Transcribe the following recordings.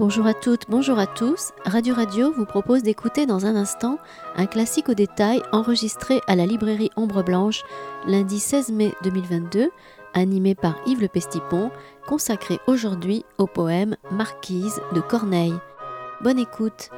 Bonjour à toutes, bonjour à tous. Radio Radio vous propose d'écouter dans un instant un classique au détail enregistré à la librairie Ombre Blanche lundi 16 mai 2022, animé par Yves Le Pestipon, consacré aujourd'hui au poème Marquise de Corneille. Bonne écoute.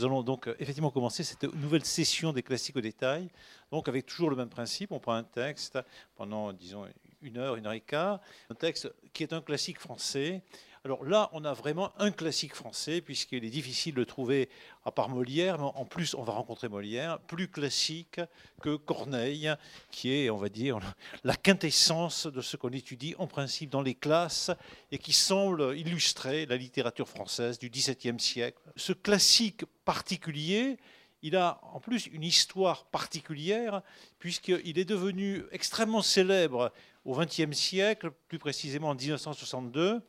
Nous allons donc euh, effectivement commencer cette nouvelle session des classiques au détail, donc avec toujours le même principe. On prend un texte pendant, disons, une heure, une heure et quart, un texte qui est un classique français, alors là, on a vraiment un classique français, puisqu'il est difficile de trouver, à part Molière, mais en plus, on va rencontrer Molière, plus classique que Corneille, qui est, on va dire, la quintessence de ce qu'on étudie en principe dans les classes et qui semble illustrer la littérature française du XVIIe siècle. Ce classique particulier, il a en plus une histoire particulière, puisqu'il est devenu extrêmement célèbre au XXe siècle, plus précisément en 1962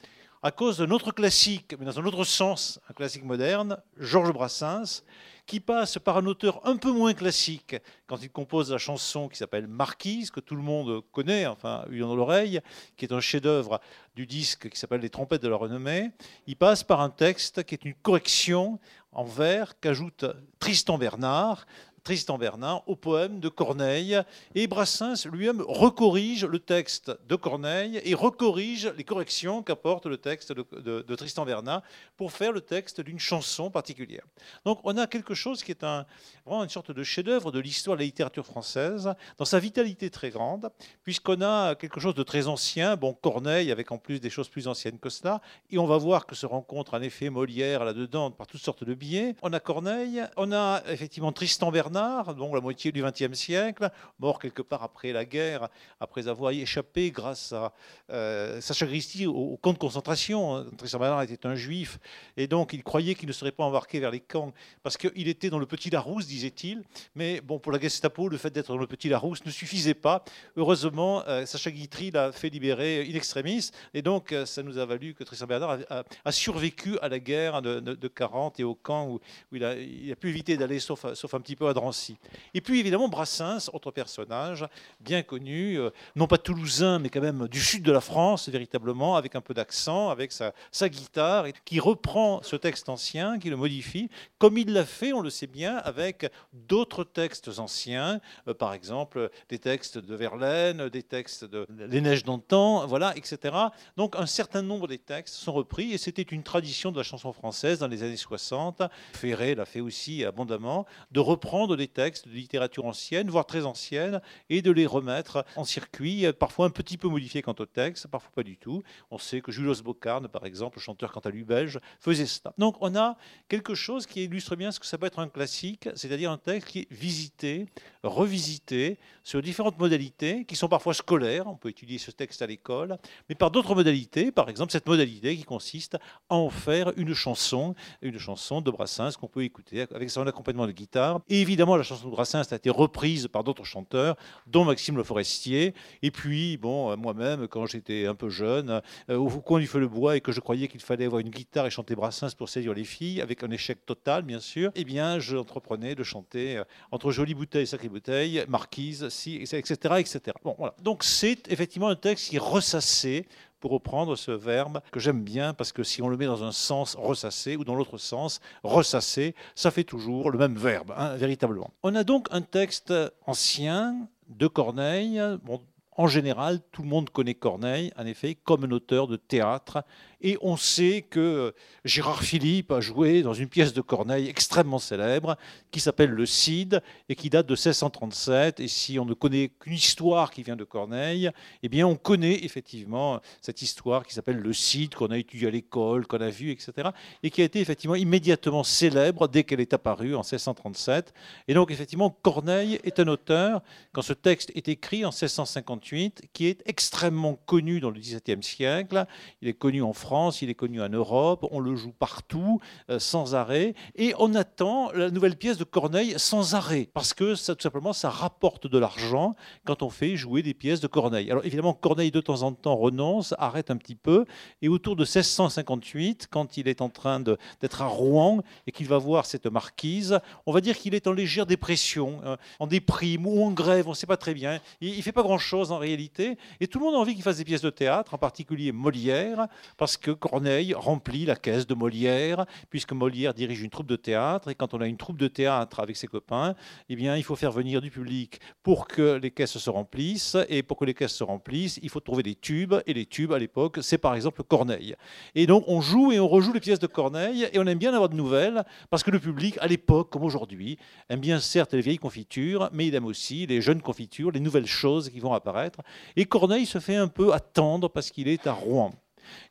à cause d'un autre classique, mais dans un autre sens, un classique moderne, Georges Brassens, qui passe par un auteur un peu moins classique quand il compose la chanson qui s'appelle Marquise, que tout le monde connaît, enfin, eu dans l'oreille, qui est un chef-d'œuvre du disque qui s'appelle Les trompettes de la renommée. Il passe par un texte qui est une correction en vers qu'ajoute Tristan Bernard, Tristan Bernard au poème de Corneille. Et Brassens lui-même recorrige le texte de Corneille et recorrige les corrections qu'apporte le texte de, Tristan Bernard pour faire le texte d'une chanson particulière. Donc on a quelque chose qui est un, vraiment une sorte de chef-d'œuvre de l'histoire de la littérature française, dans sa vitalité très grande, puisqu'on a quelque chose de très ancien, bon Corneille avec en plus des choses plus anciennes que cela, et on va voir que se rencontre un effet Molière là-dedans par toutes sortes de biais. On a Corneille, on a effectivement Tristan Bernard, donc la moitié du XXe siècle, mort quelque part après la guerre, après avoir échappé grâce à euh, Sacha Christie au, camp de concentration. Tristan Bernard était un juif et donc il croyait qu'il ne serait pas embarqué vers les camps parce qu'il était dans le Petit Larousse, disait-il. Mais bon, pour la Gestapo, le fait d'être dans le Petit Larousse ne suffisait pas. Heureusement, euh, Sacha Guitry l'a fait libérer in extremis et donc euh, ça nous a valu que Tristan Bernard a, survécu à la guerre de, 40 et au camp où, il, a, pu éviter d'aller sauf, sauf un petit peu à Drancy. Et puis évidemment Brassens, autre personnage bien connu, euh, non pas toulousain, mais quand même du sud de la France, véritablement, avec un peu d'accent, avec sa, guitare, qui reprend ce texte ancien, qui le modifie, comme il l'a fait, on le sait bien, avec d'autres textes anciens, euh, par exemple des textes de Verlaine, des textes de Les Neiges d'antan, voilà, etc. Donc un certain nombre des textes sont repris, et c'était une tradition de la chanson française dans les années 60. Ferré l'a fait aussi abondamment, de reprendre des textes de littérature ancienne, voire très ancienne, et de les remettre en circuit, parfois un petit peu modifiés quant au texte, parfois pas du tout. On sait que Julius Bocarne, par exemple, chanteur quant à lui belge, faisait cela. Donc on a quelque chose qui illustre bien ce que ça peut être un classique, c'est-à-dire un texte qui est visité, revisité, sur différentes modalités, qui sont parfois scolaires, on peut étudier ce texte à l'école, mais par d'autres modalités, par exemple cette modalité qui consiste à en faire une chanson, une chanson de Brassens qu'on peut écouter avec son accompagnement de guitare. Et évidemment, la chanson de Brassens a été reprise par d'autres chanteurs, dont Maxime Le Forestier. Et puis, bon, euh, moi-même, quand j'étais un peu jeune, euh, au coin du feu le bois, et que je croyais qu'il fallait avoir une guitare et chanter Brassens pour séduire les filles, avec un échec total, bien sûr, eh bien, j'entreprenais de chanter euh, entre Jolie Bouteille et Sacrée Bouteille, Marquise, etc., etc. Bon, voilà. Donc, c'est effectivement un texte qui est ressassé pour reprendre ce verbe que j'aime bien parce que si on le met dans un sens ressasser ou dans l'autre sens ressasser, ça fait toujours le même verbe, hein, véritablement. On a donc un texte ancien de Corneille. Bon, en général, tout le monde connaît Corneille, en effet, comme un auteur de théâtre et on sait que Gérard Philippe a joué dans une pièce de Corneille extrêmement célèbre qui s'appelle Le Cid et qui date de 1637. Et si on ne connaît qu'une histoire qui vient de Corneille, eh bien on connaît effectivement cette histoire qui s'appelle Le Cid, qu'on a étudié à l'école, qu'on a vu, etc. Et qui a été effectivement immédiatement célèbre dès qu'elle est apparue en 1637. Et donc effectivement, Corneille est un auteur, quand ce texte est écrit en 1658, 1658, qui est extrêmement connu dans le XVIIe siècle. Il est connu en France, il est connu en Europe, on le joue partout, euh, sans arrêt, et on attend la nouvelle pièce de Corneille sans arrêt, parce que ça, tout simplement, ça rapporte de l'argent quand on fait jouer des pièces de Corneille. Alors évidemment, Corneille de temps en temps renonce, arrête un petit peu, et autour de 1658, quand il est en train d'être à Rouen et qu'il va voir cette marquise, on va dire qu'il est en légère dépression, euh, en déprime ou en grève, on ne sait pas très bien. Il ne fait pas grand-chose en réalité, et tout le monde a envie qu'il fasse des pièces de théâtre, en particulier Molière, parce que Corneille remplit la caisse de Molière, puisque Molière dirige une troupe de théâtre, et quand on a une troupe de théâtre avec ses copains, eh bien, il faut faire venir du public pour que les caisses se remplissent, et pour que les caisses se remplissent, il faut trouver des tubes, et les tubes, à l'époque, c'est par exemple Corneille. Et donc, on joue et on rejoue les pièces de Corneille, et on aime bien avoir de nouvelles, parce que le public, à l'époque, comme aujourd'hui, aime bien certes les vieilles confitures, mais il aime aussi les jeunes confitures, les nouvelles choses qui vont apparaître. Et Corneille se fait un peu attendre parce qu'il est à Rouen.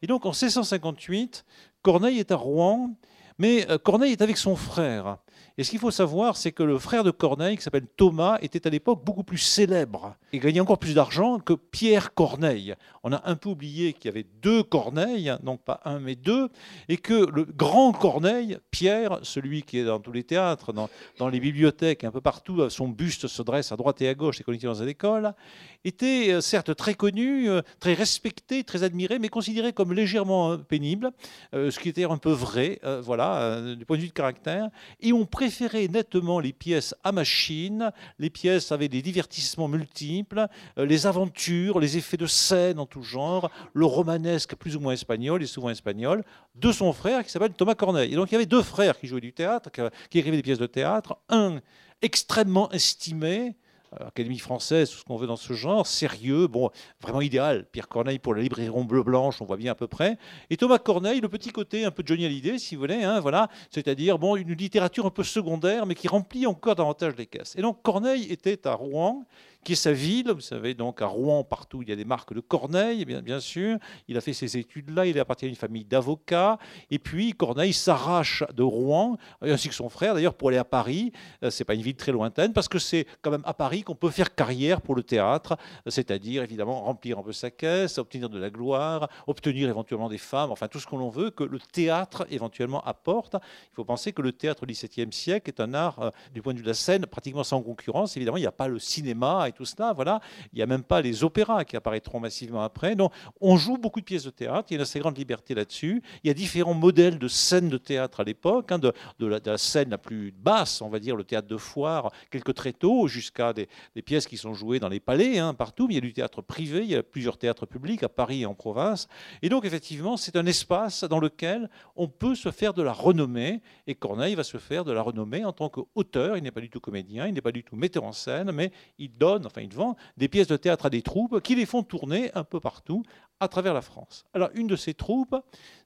Et donc, en 1658, Corneille est à Rouen, mais euh, Corneille est avec son frère. Et ce qu'il faut savoir, c'est que le frère de Corneille, qui s'appelle Thomas, était à l'époque beaucoup plus célèbre et gagnait encore plus d'argent que Pierre Corneille. On a un peu oublié qu'il y avait deux Corneilles, donc pas un mais deux, et que le grand Corneille, Pierre, celui qui est dans tous les théâtres, dans, les bibliothèques, un peu partout, son buste se dresse à droite et à gauche, et qu'on dans les écoles, était euh, certes très connu, euh, très respecté, très admiré, mais considéré comme légèrement euh, pénible, ce qui était un peu vrai, voilà, du point de vue de caractère. Et on préférait nettement les pièces à machine, les pièces avec des divertissements multiples, les aventures, les effets de scène en tout genre, le romanesque plus ou moins espagnol, et souvent espagnol, de son frère qui s'appelle Thomas Corneille. Et donc il y avait deux frères qui jouaient du théâtre, qui écrivaient des pièces de théâtre. Un extrêmement estimé, euh, Académie française, tout ce qu'on veut dans ce genre, sérieux, bon, vraiment idéal. Pierre Corneille pour la librairie bleu blanche, on voit bien à peu près. Et Thomas Corneille, le petit côté un peu Johnny Hallyday, si vous voulez, hein, voilà, c'est-à-dire bon, une littérature un peu secondaire, mais qui remplit encore davantage les caisses. Et donc Corneille était à Rouen, qui est sa ville. Vous savez, donc à Rouen, partout, il y a des marques de Corneille, bien, bien sûr. Il a fait ses études là, il appartient à une famille d'avocats. Et puis, Corneille s'arrache de Rouen, ainsi que son frère, d'ailleurs, pour aller à Paris. Euh, c'est pas une ville très lointaine, parce que c'est quand même à Paris qu'on peut faire carrière pour le théâtre, c'est-à-dire, évidemment, remplir un peu sa caisse, obtenir de la gloire, obtenir éventuellement des femmes, enfin, tout ce qu'on veut que le théâtre, éventuellement, apporte. Il faut penser que le théâtre au XVIIe siècle est un art, euh, du point de vue de la scène, pratiquement sans concurrence. Évidemment, il n'y a pas le cinéma et tout cela. Voilà. Il n'y a même pas les opéras qui apparaîtront massivement après. Donc, on joue beaucoup de pièces de théâtre. Il y a une assez grande liberté là-dessus. Il y a différents modèles de scènes de théâtre à l'époque, hein, de, la, scène la plus basse, on va dire, le théâtre de foire, quelques tréteaux, jusqu'à des, pièces qui sont jouées dans les palais, hein, partout. Mais il y a du théâtre privé, il y a plusieurs théâtres publics à Paris et en province. Et donc, effectivement, c'est un espace dans lequel on peut se faire de la renommée. Et Corneille va se faire de la renommée en tant qu'auteur. Il n'est pas du tout comédien, il n'est pas du tout metteur en scène, mais il donne enfin il vend, des pièces de théâtre à des troupes qui les font tourner un peu partout à travers la France. Alors une de ces troupes,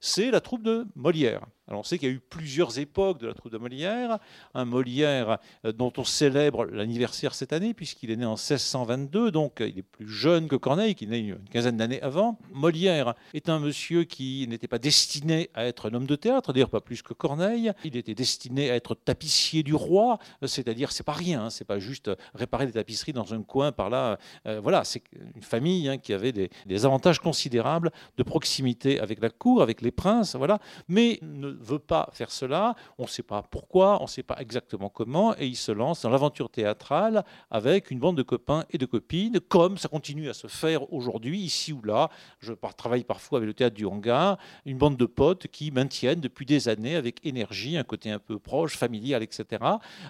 c'est la troupe de Molière. Alors on sait qu'il y a eu plusieurs époques de la troupe de Molière. Un Molière euh, dont on célèbre l'anniversaire cette année, puisqu'il est né en 1622, donc euh, il est plus jeune que Corneille, qui est né une quinzaine d'années avant. Molière est un monsieur qui n'était pas destiné à être un homme de théâtre, d'ailleurs pas plus que Corneille. Il était destiné à être tapissier du roi, euh, c'est-à-dire c'est pas rien, hein, c'est pas juste réparer des tapisseries dans un coin par là. voilà, c'est une famille hein, qui avait des, des avantages considérables de proximité avec la cour, avec les princes, voilà, mais ne veut pas faire cela, on ne sait pas pourquoi, on ne sait pas exactement comment, et il se lance dans l'aventure théâtrale avec une bande de copains et de copines, comme ça continue à se faire aujourd'hui, ici ou là. Je travaille parfois avec le théâtre du hangar, une bande de potes qui maintiennent depuis des années avec énergie un côté un peu proche, familial, etc.,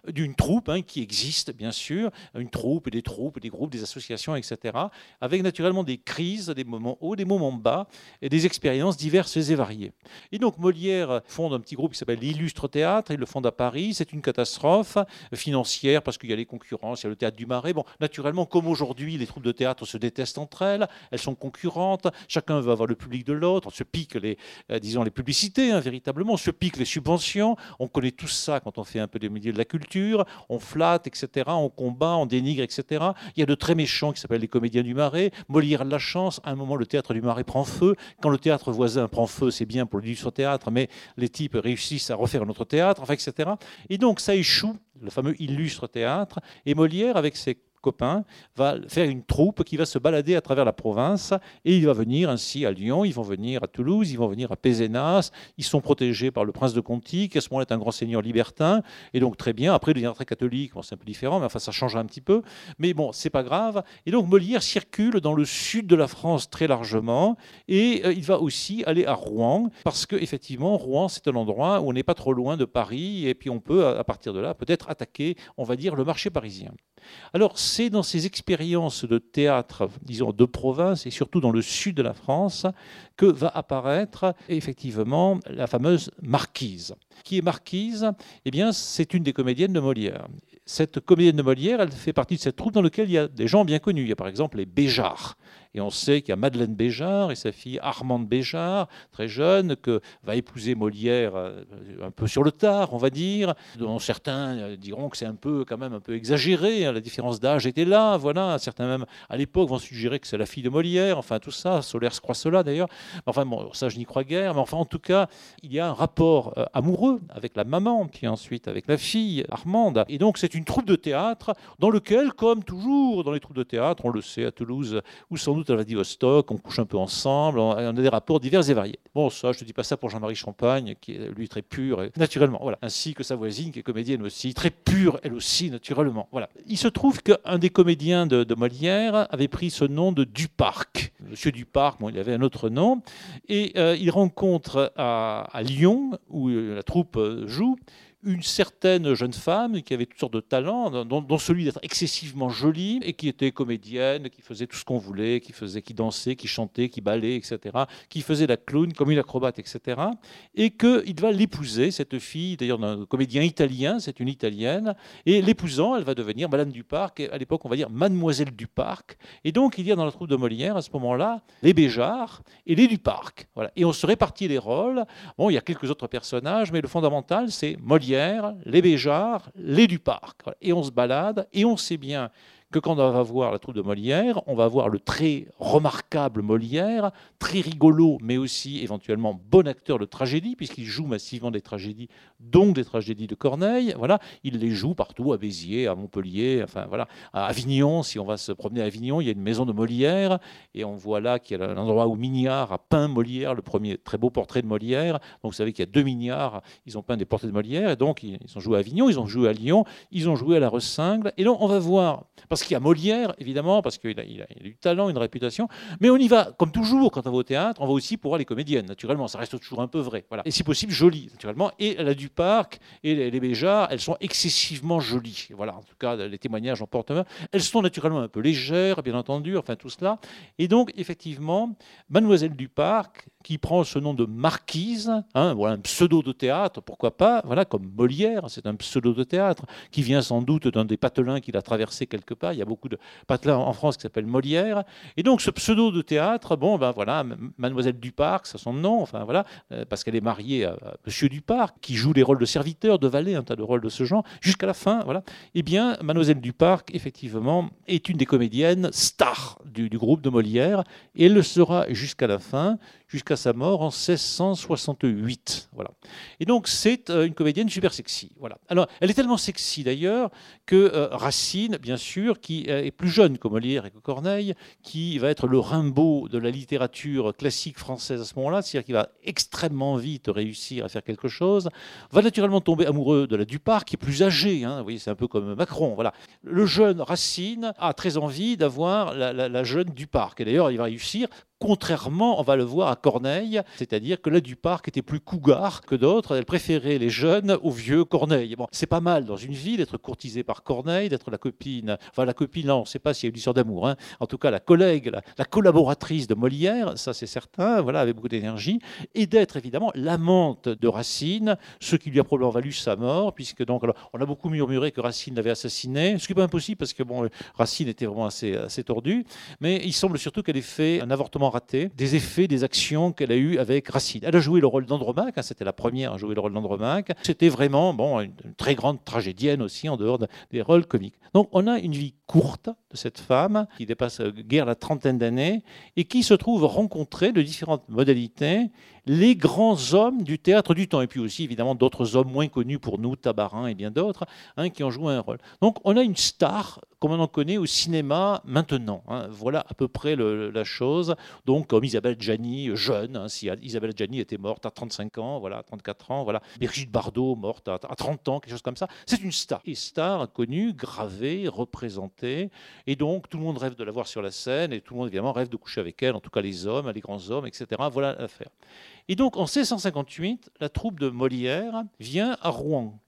d'une troupe hein, qui existe, bien sûr, une troupe, des troupes, des groupes, des associations, etc., avec naturellement des crises, des moments hauts, des moments bas, et des expériences diverses et variées. Et donc Molière fonde un petit groupe qui s'appelle l'Illustre Théâtre. Il le fonde à Paris. C'est une catastrophe financière parce qu'il y a les concurrences, il y a le théâtre du Marais. Bon, naturellement, comme aujourd'hui, les troupes de théâtre se détestent entre elles. Elles sont concurrentes. Chacun veut avoir le public de l'autre. On se pique les, euh, disons, les publicités, hein, véritablement. On se pique les subventions. On connaît tout ça quand on fait un peu des milieux de la culture. On flatte, etc. On combat, on dénigre, etc. Il y a de très méchants qui s'appellent les comédiens du Marais. Molière a la chance. À un moment, le théâtre du Marais prend feu. Quand le théâtre voisin prend feu, c'est bien pour l'illustre théâtre, mais les types réussissent à refaire un autre théâtre, enfin, etc. Et donc ça échoue, le fameux illustre théâtre, et Molière, avec ses copain, va faire une troupe qui va se balader à travers la province et il va venir ainsi à Lyon, ils vont venir à Toulouse, ils vont venir à Pézenas, ils sont protégés par le prince de Conti, qui à ce moment-là est un grand seigneur libertin, et donc très bien, après il devient très catholique, c'est un peu différent, mais enfin ça change un petit peu, mais bon, c'est pas grave. Et donc Molière circule dans le sud de la France très largement, et euh, il va aussi aller à Rouen, parce que effectivement, Rouen, c'est un endroit où on n'est pas trop loin de Paris, et puis on peut, à partir de là, peut-être attaquer, on va dire, le marché parisien. Alors, c'est dans ces expériences de théâtre, disons, de province, et surtout dans le sud de la France, que va apparaître effectivement la fameuse Marquise. Qui est Marquise? Eh bien, c'est une des comédiennes de Molière. Cette comédienne de Molière, elle fait partie de cette troupe dans laquelle il y a des gens bien connus. Il y a par exemple les Béjart. Et on sait qu'il y a Madeleine Béjart et sa fille Armande Béjart, très jeune, que va épouser Molière euh, un peu sur le tard, on va dire, dont certains euh, diront que c'est un peu quand même un peu exagéré, hein, la différence d'âge était là, voilà, certains même à l'époque vont suggérer que c'est la fille de Molière, enfin tout ça, Solaire se croit cela d'ailleurs, enfin bon, ça je n'y crois guère, mais enfin en tout cas, il y a un rapport euh, amoureux avec la maman, puis ensuite avec la fille Armande, et donc c'est une troupe de théâtre dans lequel, comme toujours dans les troupes de théâtre, on le sait à Toulouse, ou sans doute à Vladivostok, on couche un peu ensemble, on a des rapports divers et variés. Bon, ça, je ne dis pas ça pour Jean-Marie Champagne, qui est lui très pur, naturellement, voilà. Ainsi que sa voisine, qui est comédienne aussi, très pure, elle aussi, naturellement. Voilà. Il se trouve qu'un des comédiens de, Molière avait pris ce nom de Duparc. Monsieur Duparc, bon, il avait un autre nom, et euh, il rencontre à, à Lyon, où la troupe joue, une certaine jeune femme qui avait toutes sortes de talents, dont, celui d'être excessivement jolie et qui était comédienne, qui faisait tout ce qu'on voulait, qui faisait, qui dansait, qui chantait, qui ballait, etc., qui faisait la clown comme une acrobate, etc., et qu'il va l'épouser, cette fille, d'ailleurs d'un comédien italien, c'est une italienne, et l'épousant, elle va devenir Madame du Parc, à l'époque on va dire Mademoiselle du Parc, et donc il y a dans la troupe de Molière à ce moment-là les Béjart et les du Parc, voilà, et on se répartit les rôles. Bon, il y a quelques autres personnages, mais le fondamental c'est Molière les Béjards, les Duparc. Et on se balade et on sait bien quand on va voir la troupe de Molière, on va voir le très remarquable Molière, très rigolo, mais aussi éventuellement bon acteur de tragédie, puisqu'il joue massivement des tragédies, donc des tragédies de Corneille. Voilà, il les joue partout, à Béziers, à Montpellier, enfin voilà, à Avignon. Si on va se promener à Avignon, il y a une maison de Molière, et on voit là qu'il y a l'endroit où Mignard a peint Molière, le premier très beau portrait de Molière. Donc vous savez qu'il y a deux Mignards, ils ont peint des portraits de Molière, et donc ils ont joué à Avignon, ils ont joué à Lyon, ils ont joué à la Ressingle, et donc on va voir, parce a Molière, évidemment, parce qu'il a, du talent, une réputation. Mais on y va, comme toujours, quand on va au théâtre, on va aussi pour voir les comédiennes, naturellement. Ça reste toujours un peu vrai. Voilà. Et si possible, jolies, naturellement. Et la Duparc et les, les Béjas, elles sont excessivement jolies. Voilà, en tout cas, les témoignages en porte main. Elles sont naturellement un peu légères, bien entendu, enfin tout cela. Et donc, effectivement, Mademoiselle Duparc, qui prend ce nom de marquise, hein, voilà, un pseudo de théâtre, pourquoi pas, voilà, comme Molière, c'est un pseudo de théâtre, qui vient sans doute d'un des patelins qu'il a traversé quelque part. Il y a beaucoup de patelins en France qui s'appellent Molière. Et donc, ce pseudo de théâtre, bon, ben voilà, Mademoiselle Duparc, c'est son nom, enfin voilà, euh, parce qu'elle est mariée à, Monsieur Duparc, qui joue les rôles de serviteur, de valet, un tas de rôles de ce genre, jusqu'à la fin, voilà. Eh bien, Mademoiselle Duparc, effectivement, est une des comédiennes stars du, du groupe de Molière, et elle le sera jusqu'à la fin, jusqu'à sa mort en 1668. Voilà. Et donc, c'est euh, une comédienne super sexy. Voilà. Alors, elle est tellement sexy d'ailleurs que euh, Racine, bien sûr, qui euh, est plus jeune que Molière et que Corneille, qui va être le Rimbaud de la littérature classique française à ce moment-là, c'est-à-dire qu'il va extrêmement vite réussir à faire quelque chose, va naturellement tomber amoureux de la Duparc, qui est plus âgée. Hein, vous voyez, c'est un peu comme Macron. Voilà. Le jeune Racine a très envie d'avoir la, la jeune Duparc. Et d'ailleurs, il va réussir Contrairement, on va le voir à Corneille, c'est-à-dire que là, Duparc était plus cougar que d'autres. Elle préférait les jeunes aux vieux Corneille. Bon, c'est pas mal dans une vie d'être courtisée par Corneille, d'être la copine. Enfin, la copine, là, on ne sait pas s'il y a eu une histoire d'amour. Hein. En tout cas, la collègue, la, collaboratrice de Molière, ça c'est certain, voilà, avec beaucoup d'énergie, et d'être évidemment l'amante de Racine, ce qui lui a probablement valu sa mort, puisque donc, on a beaucoup murmuré que Racine l'avait assassiné, ce qui n'est pas impossible parce que bon, Racine était vraiment assez, assez tordu, mais il semble surtout qu'elle ait fait un avortement des effets, des actions qu'elle a eues avec Racine. Elle a joué le rôle d'Andromaque, hein, c'était la première à jouer le rôle d'Andromaque. C'était vraiment bon, une, très grande tragédienne aussi en dehors des rôles comiques. Donc on a une vie courte de cette femme qui dépasse guère la trentaine d'années et qui se trouve rencontrer de différentes modalités les grands hommes du théâtre du temps, et puis aussi évidemment d'autres hommes moins connus pour nous, Tabarin et bien d'autres, hein, qui ont joué un rôle. Donc on a une star comme on en connaît au cinéma maintenant. Hein. Voilà à peu près la chose. Donc, comme Isabelle Gianni, jeune, hein, si Isabelle Gianni était morte à 35 ans, voilà, à 34 ans, voilà. Brigitte Bardot, morte à, 30 ans, quelque chose comme ça. C'est une star. Et star connue, gravée, représentée. Et donc, tout le monde rêve de la voir sur la scène et tout le monde, évidemment, rêve de coucher avec elle, en tout cas les hommes, les grands hommes, etc. Voilà l'affaire. Et donc, en 1658, la troupe de Molière vient à Rouen.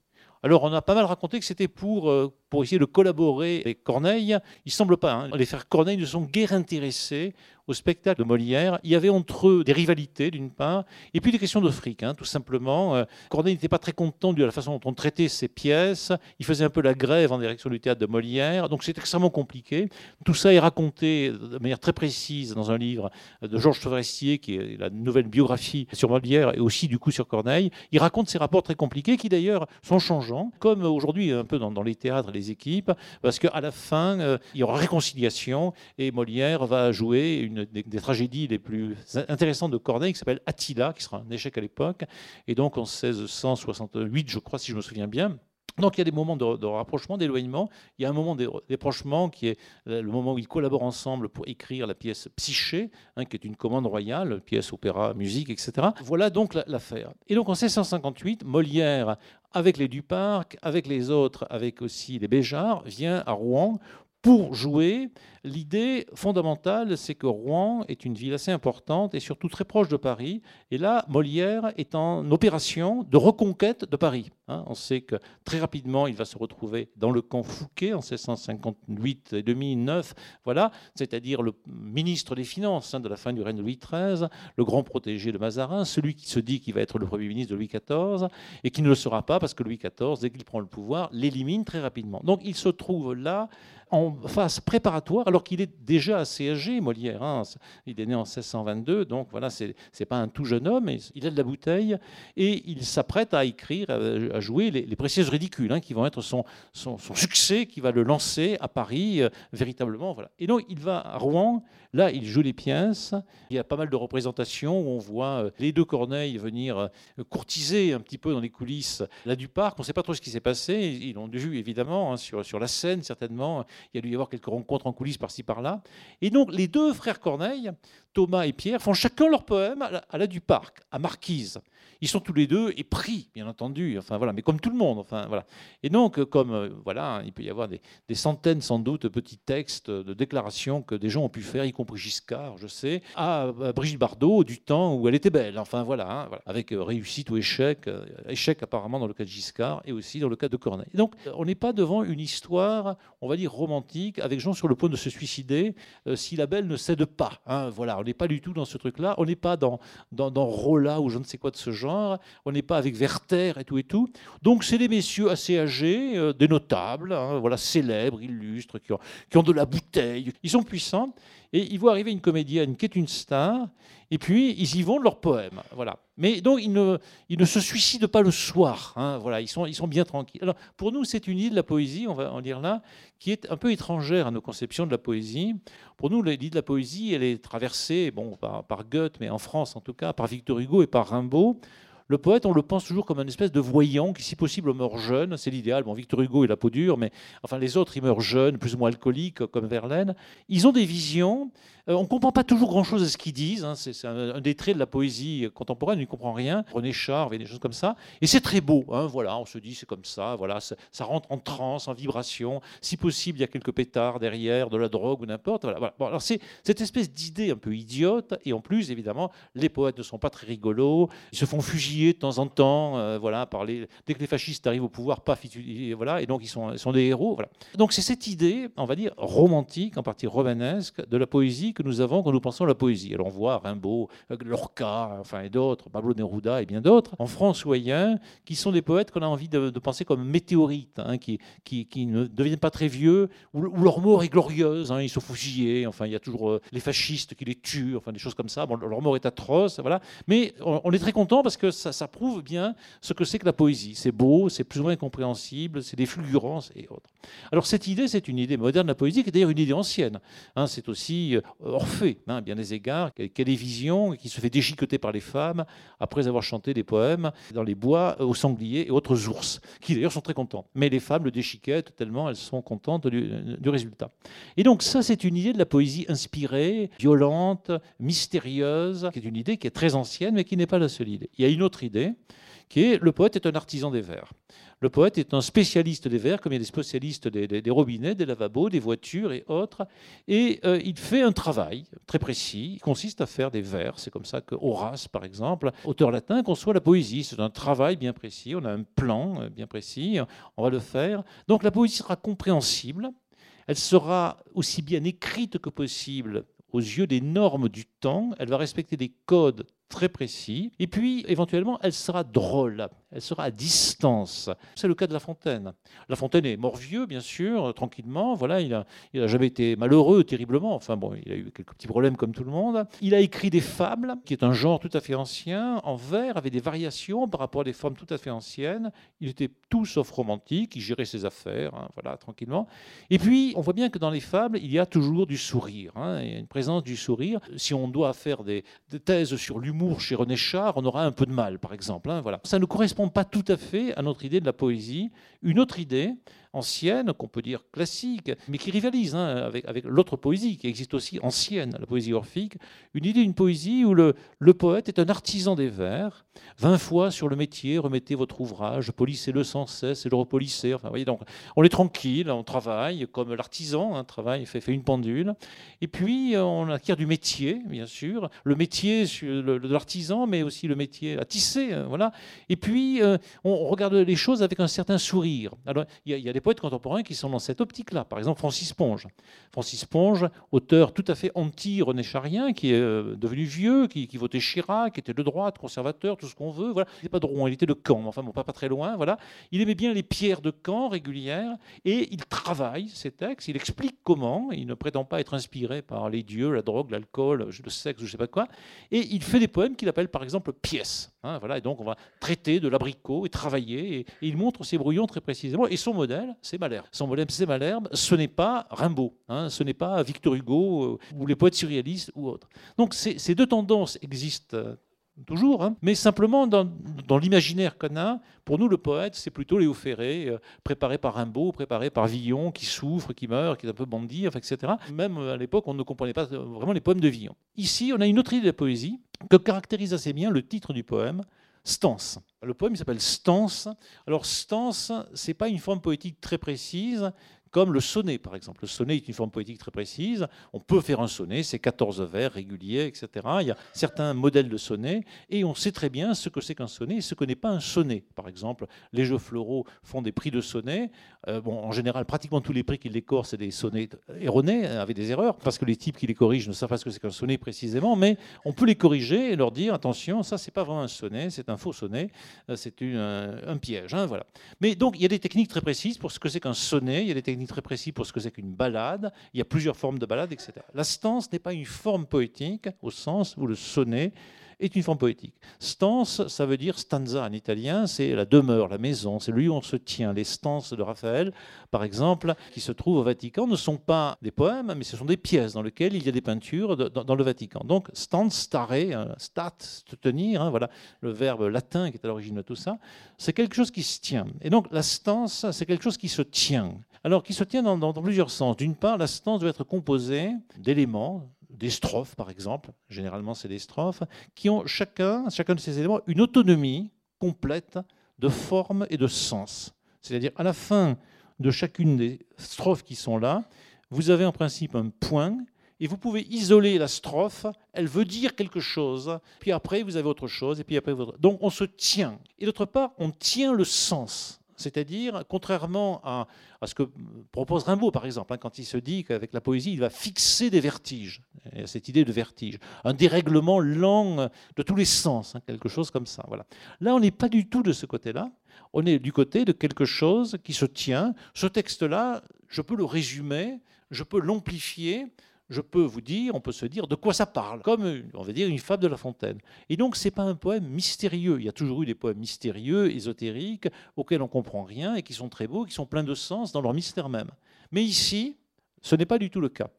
Alors, on a pas mal raconté que c'était pour euh, pour essayer de collaborer avec Corneille. Il semble pas. Hein. Les frères Corneille ne sont guère intéressés au spectacle de Molière. Il y avait entre eux des rivalités, d'une part, et puis des questions de fric, hein, tout simplement. Euh, Corneille n'était pas très content de la façon dont on traitait ses pièces. Il faisait un peu la grève en direction du théâtre de Molière. Donc c'est extrêmement compliqué. Tout ça est raconté de manière très précise dans un livre de Georges Chevrestier, qui est la nouvelle biographie sur Molière et aussi du coup sur Corneille. Il raconte ces rapports très compliqués qui d'ailleurs sont changeants, comme aujourd'hui un peu dans les théâtres les équipes, parce qu'à la fin, euh, il y aura réconciliation et Molière va jouer une des, tragédies les plus intéressantes de Corneille qui s'appelle Attila, qui sera un échec à l'époque, et donc en 1668, je crois, si je me souviens bien. Donc il y a des moments de, rapprochement, d'éloignement. Il y a un moment de qui est le moment où ils collaborent ensemble pour écrire la pièce Psyché, hein, qui est une commande royale, pièce opéra, musique, etc. Voilà donc l'affaire. Et donc en 1658, Molière, avec les Duparc, avec les autres, avec aussi les Béjart, vient à Rouen pour jouer L'idée fondamentale, c'est que Rouen est une ville assez importante et surtout très proche de Paris. Et là, Molière est en opération de reconquête de Paris. Hein. on sait que très rapidement, il va se retrouver dans le camp Fouquet en 1658 et 2009, voilà, c'est-à-dire le ministre des Finances hein, de la fin du règne de Louis XIII, le grand protégé de Mazarin, celui qui se dit qu'il va être le premier ministre de Louis XIV et qui ne le sera pas parce que Louis XIV, dès qu'il prend le pouvoir, l'élimine très rapidement. Donc il se trouve là en phase préparatoire alors qu'il est déjà assez âgé, Molière. Hein. Il est né en 1622, donc voilà, c'est n'est pas un tout jeune homme, mais il a de la bouteille et il s'apprête à écrire, à jouer les, précieuses ridicules, hein, qui vont être son, succès, qui va le lancer à Paris euh, véritablement. Et donc il va à Rouen, là il joue les pièces, il y a pas mal de représentations où on voit euh, les deux Corneilles venir euh, courtiser un petit peu dans les coulisses là du parc. On ne sait pas trop ce qui s'est passé, ils l'ont vu évidemment hein, sur, sur la scène certainement. Il y a dû y avoir quelques rencontres en coulisses par-ci par-là. Et donc les deux frères Corneille, Thomas et Pierre, font chacun leur poème à la, du parc, à Marquise. Ils sont tous les deux épris, bien entendu, enfin voilà, mais comme tout le monde, enfin voilà. Et donc, comme euh, voilà, il peut y avoir des, centaines sans doute de petits textes de déclarations que des gens ont pu faire, y compris Giscard, je sais, à, Brigitte Bardot du temps où elle était belle, enfin voilà, hein, avec euh, réussite ou échec, euh, échec apparemment dans le cas de Giscard et aussi dans le cas de Corneille. donc, on n'est pas devant une histoire, on va dire romantique, avec gens sur le point de se suicider si la belle ne cède pas. Hein, voilà, n'est pas du tout dans ce truc-là, on n'est pas dans, dans, dans Rolla ou je ne sais quoi de ce genre on n'est pas avec Werther et tout et tout. Donc c'est des messieurs assez âgés, euh, des notables, hein, voilà, célèbres, illustres, qui ont, qui ont de la bouteille. Ils sont puissants et ils voient arriver une comédienne qui est une star, et puis ils y vont de leur poème. Voilà. Mais donc ils ne, se suicident pas le soir. Hein, voilà, ils sont, bien tranquilles. Alors pour nous, c'est une idée de la poésie, on va en dire là, qui est un peu étrangère à nos conceptions de la poésie. Pour nous, l'idée de la poésie, elle est traversée, bon, par Goethe, mais en France en tout cas, par Victor Hugo et par Rimbaud. Le poète, on le pense toujours comme une espèce de voyant qui, si possible, meurt jeune. C'est l'idéal. Bon, Victor Hugo, il a peau dure, mais enfin, les autres, ils meurent jeunes, plus ou moins alcooliques, comme Verlaine. Ils ont des visions on ne comprend pas toujours grand-chose à ce qu'ils disent. Hein. C'est un, des traits de la poésie contemporaine. On n'y comprend rien. René Char, des choses comme ça. Et c'est très beau. Hein. Voilà, on se dit c'est comme ça. Voilà, ça, rentre en transe, en vibration. Si possible, il y a quelques pétards derrière, de la drogue ou n'importe. Voilà, alors c'est cette espèce d'idée un peu idiote. Et en plus, évidemment, les poètes ne sont pas très rigolos. Ils se font fusiller de temps en temps. Euh, voilà, dès que les fascistes arrivent au pouvoir, paf, voilà. Et donc ils sont, ils sont des héros. Voilà. Donc c'est cette idée, on va dire romantique, en partie romanesque, de la poésie que nous avons quand nous pensons à la poésie. Alors on voit Rimbaud, Lorca, enfin et d'autres, Pablo Neruda et bien d'autres, en françoyen, qui sont des poètes qu'on a envie de, penser comme météorites, hein, qui, ne deviennent pas très vieux, où, leur mort est glorieuse, hein, ils sont fusillés, enfin il y a toujours euh, les fascistes qui les tuent, enfin des choses comme ça. Bon, leur mort est atroce, voilà. Mais on, est très content parce que ça, ça prouve bien ce que c'est que la poésie. C'est beau, c'est plus ou moins incompréhensible, c'est des fulgurances et autres. Alors cette idée, c'est une idée moderne de la poésie, qui est d'ailleurs une idée ancienne. Hein, c'est aussi euh, Orphée, hein, bien des égards, des visions, qui se fait déchiqueter par les femmes après avoir chanté des poèmes dans les bois aux sangliers et autres ours, qui d'ailleurs sont très contents. Mais les femmes le déchiquettent tellement elles sont contentes du, du résultat. Et donc ça, c'est une idée de la poésie inspirée, violente, mystérieuse, qui est une idée qui est très ancienne, mais qui n'est pas la seule idée. Il y a une autre idée, qui est le poète est un artisan des vers. Le poète est un spécialiste des verres, comme il y a des spécialistes des, robinets, des lavabos, des voitures et autres. Et euh, il fait un travail très précis. Il consiste à faire des vers. C'est comme ça que Horace, par exemple, auteur latin, conçoit la poésie. C'est un travail bien précis. On a un plan euh, bien précis. On va le faire. Donc la poésie sera compréhensible. Elle sera aussi bien écrite que possible aux yeux des normes du temps. Elle va respecter des codes très précis. Et puis, éventuellement, elle sera drôle, elle sera à distance. C'est le cas de La Fontaine. La Fontaine est mort vieux, bien sûr, tranquillement. Voilà, il n'a jamais été malheureux terriblement. Enfin bon, il a eu quelques petits problèmes comme tout le monde. Il a écrit des fables, qui est un genre tout à fait ancien, en vers, avec des variations par rapport à des formes tout à fait anciennes. Il était tout sauf romantique, il gérait ses affaires, hein, voilà, tranquillement. Et puis, on voit bien que dans les fables, il y a toujours du sourire, hein, il y a une présence du sourire. Si on doit faire des thèses sur l'humour, chez René Char, on aura un peu de mal, par exemple. Hein, voilà. Ça ne correspond pas tout à fait à notre idée de la poésie. Une autre idée, ancienne, qu'on peut dire classique, mais qui rivalise hein, avec, l'autre poésie qui existe aussi ancienne, la poésie orphique, une idée d'une poésie où le, poète est un artisan des vers. Vingt fois sur le métier, remettez votre ouvrage, polissez-le sans cesse et le repolissez. Enfin, voyez, donc, on est tranquille, on travaille comme l'artisan hein, travaille, fait, fait une pendule. Et puis, on acquiert du métier, bien sûr, le métier de l'artisan, mais aussi le métier à tisser. Hein, voilà. Et puis, euh, on regarde les choses avec un certain sourire. Alors, il y a des poètes contemporains qui sont dans cette optique-là. Par exemple, Francis Ponge. Francis Ponge, auteur tout à fait anti-René Charien, qui est euh, devenu vieux, qui, votait Chirac, qui était de droite, conservateur, tout ce qu'on veut. Voilà. Il n'était pas de Rouen, il était de Caen, enfin bon, pas, pas très loin. Voilà. Il aimait bien les pierres de Caen régulières et il travaille ses textes, il explique comment, il ne prétend pas être inspiré par les dieux, la drogue, l'alcool, le sexe, je ne sais pas quoi. Et il fait des poèmes qu'il appelle par exemple pièces. Hein, voilà. Et donc on va traiter de l'abricot et travailler. et il montre ses brouillons très précisément. Et son modèle, c'est Malherbe. Son modèle, c'est Malherbe. Ce n'est pas Rimbaud, hein, ce n'est pas Victor Hugo euh, ou les poètes surréalistes ou autres. Donc ces deux tendances existent euh, toujours, hein. mais simplement dans, l'imaginaire qu'on a, pour nous le poète, c'est plutôt Léo Ferré, euh, préparé par Rimbaud, préparé par Villon, qui souffre, qui meurt, qui est un peu bandit, etc. Même à l'époque, on ne comprenait pas vraiment les poèmes de Villon. Ici, on a une autre idée de la poésie que caractérise assez bien le titre du poème, Stance. Le poème s'appelle Stance. Alors Stance, c'est pas une forme poétique très précise, comme le sonnet, par exemple. Le sonnet est une forme poétique très précise. On peut faire un sonnet, c'est 14 vers réguliers, etc. Il y a certains modèles de sonnet, et on sait très bien ce que c'est qu'un sonnet et ce que n'est pas un sonnet. Par exemple, les jeux floraux font des prix de sonnet. Euh, bon, en général, pratiquement tous les prix qu'ils décorent, c'est des sonnets erronés, hein, avec des erreurs, parce que les types qui les corrigent ne savent pas ce que c'est qu'un sonnet précisément, mais on peut les corriger et leur dire, attention, ça, c'est pas vraiment un sonnet, c'est un faux sonnet, euh, c'est un, piège. Hein, voilà. Mais donc, il y a des techniques très précises pour ce que c'est qu'un sonnet, il y a des techniques très précis pour ce que c'est qu'une balade. Il y a plusieurs formes de balade, etc. La stance n'est pas une forme poétique au sens où le sonnet est une forme poétique. Stance, ça veut dire stanza en italien, c'est la demeure, la maison, c'est lieu où on se tient. Les stances de Raphaël, par exemple, qui se trouvent au Vatican, ne sont pas des poèmes, mais ce sont des pièces dans lesquelles il y a des peintures dans, le Vatican. Donc, stance, stare, hein, stat, se tenir, hein, voilà, le verbe latin qui est à l'origine de tout ça, c'est quelque chose qui se tient. Et donc, la stance, c'est quelque chose qui se tient. Alors, qui se tient dans, plusieurs sens. D'une part, la stance doit être composée d'éléments, des strophes, par exemple, généralement c'est des strophes, qui ont chacun, chacun de ces éléments une autonomie complète de forme et de sens. C'est-à-dire, à la fin de chacune des strophes qui sont là, vous avez en principe un point, et vous pouvez isoler la strophe, elle veut dire quelque chose, puis après vous avez autre chose, et puis après vous... Donc on se tient. Et d'autre part, on tient le sens. C'est-à-dire, contrairement à, ce que propose Rimbaud, par exemple, hein, quand il se dit qu'avec la poésie, il va fixer des vertiges, cette idée de vertige, un dérèglement lent de tous les sens, hein, quelque chose comme ça. Voilà. Là, on n'est pas du tout de ce côté-là, on est du côté de quelque chose qui se tient. Ce texte-là, je peux le résumer, je peux l'amplifier, je peux vous dire, on peut se dire de quoi ça parle, comme on va dire une fable de La Fontaine. Et donc c'est pas un poème mystérieux. Il y a toujours eu des poèmes mystérieux, ésotériques, auxquels on comprend rien et qui sont très beaux, qui sont pleins de sens dans leur mystère même. Mais ici, ce n'est pas du tout le cas.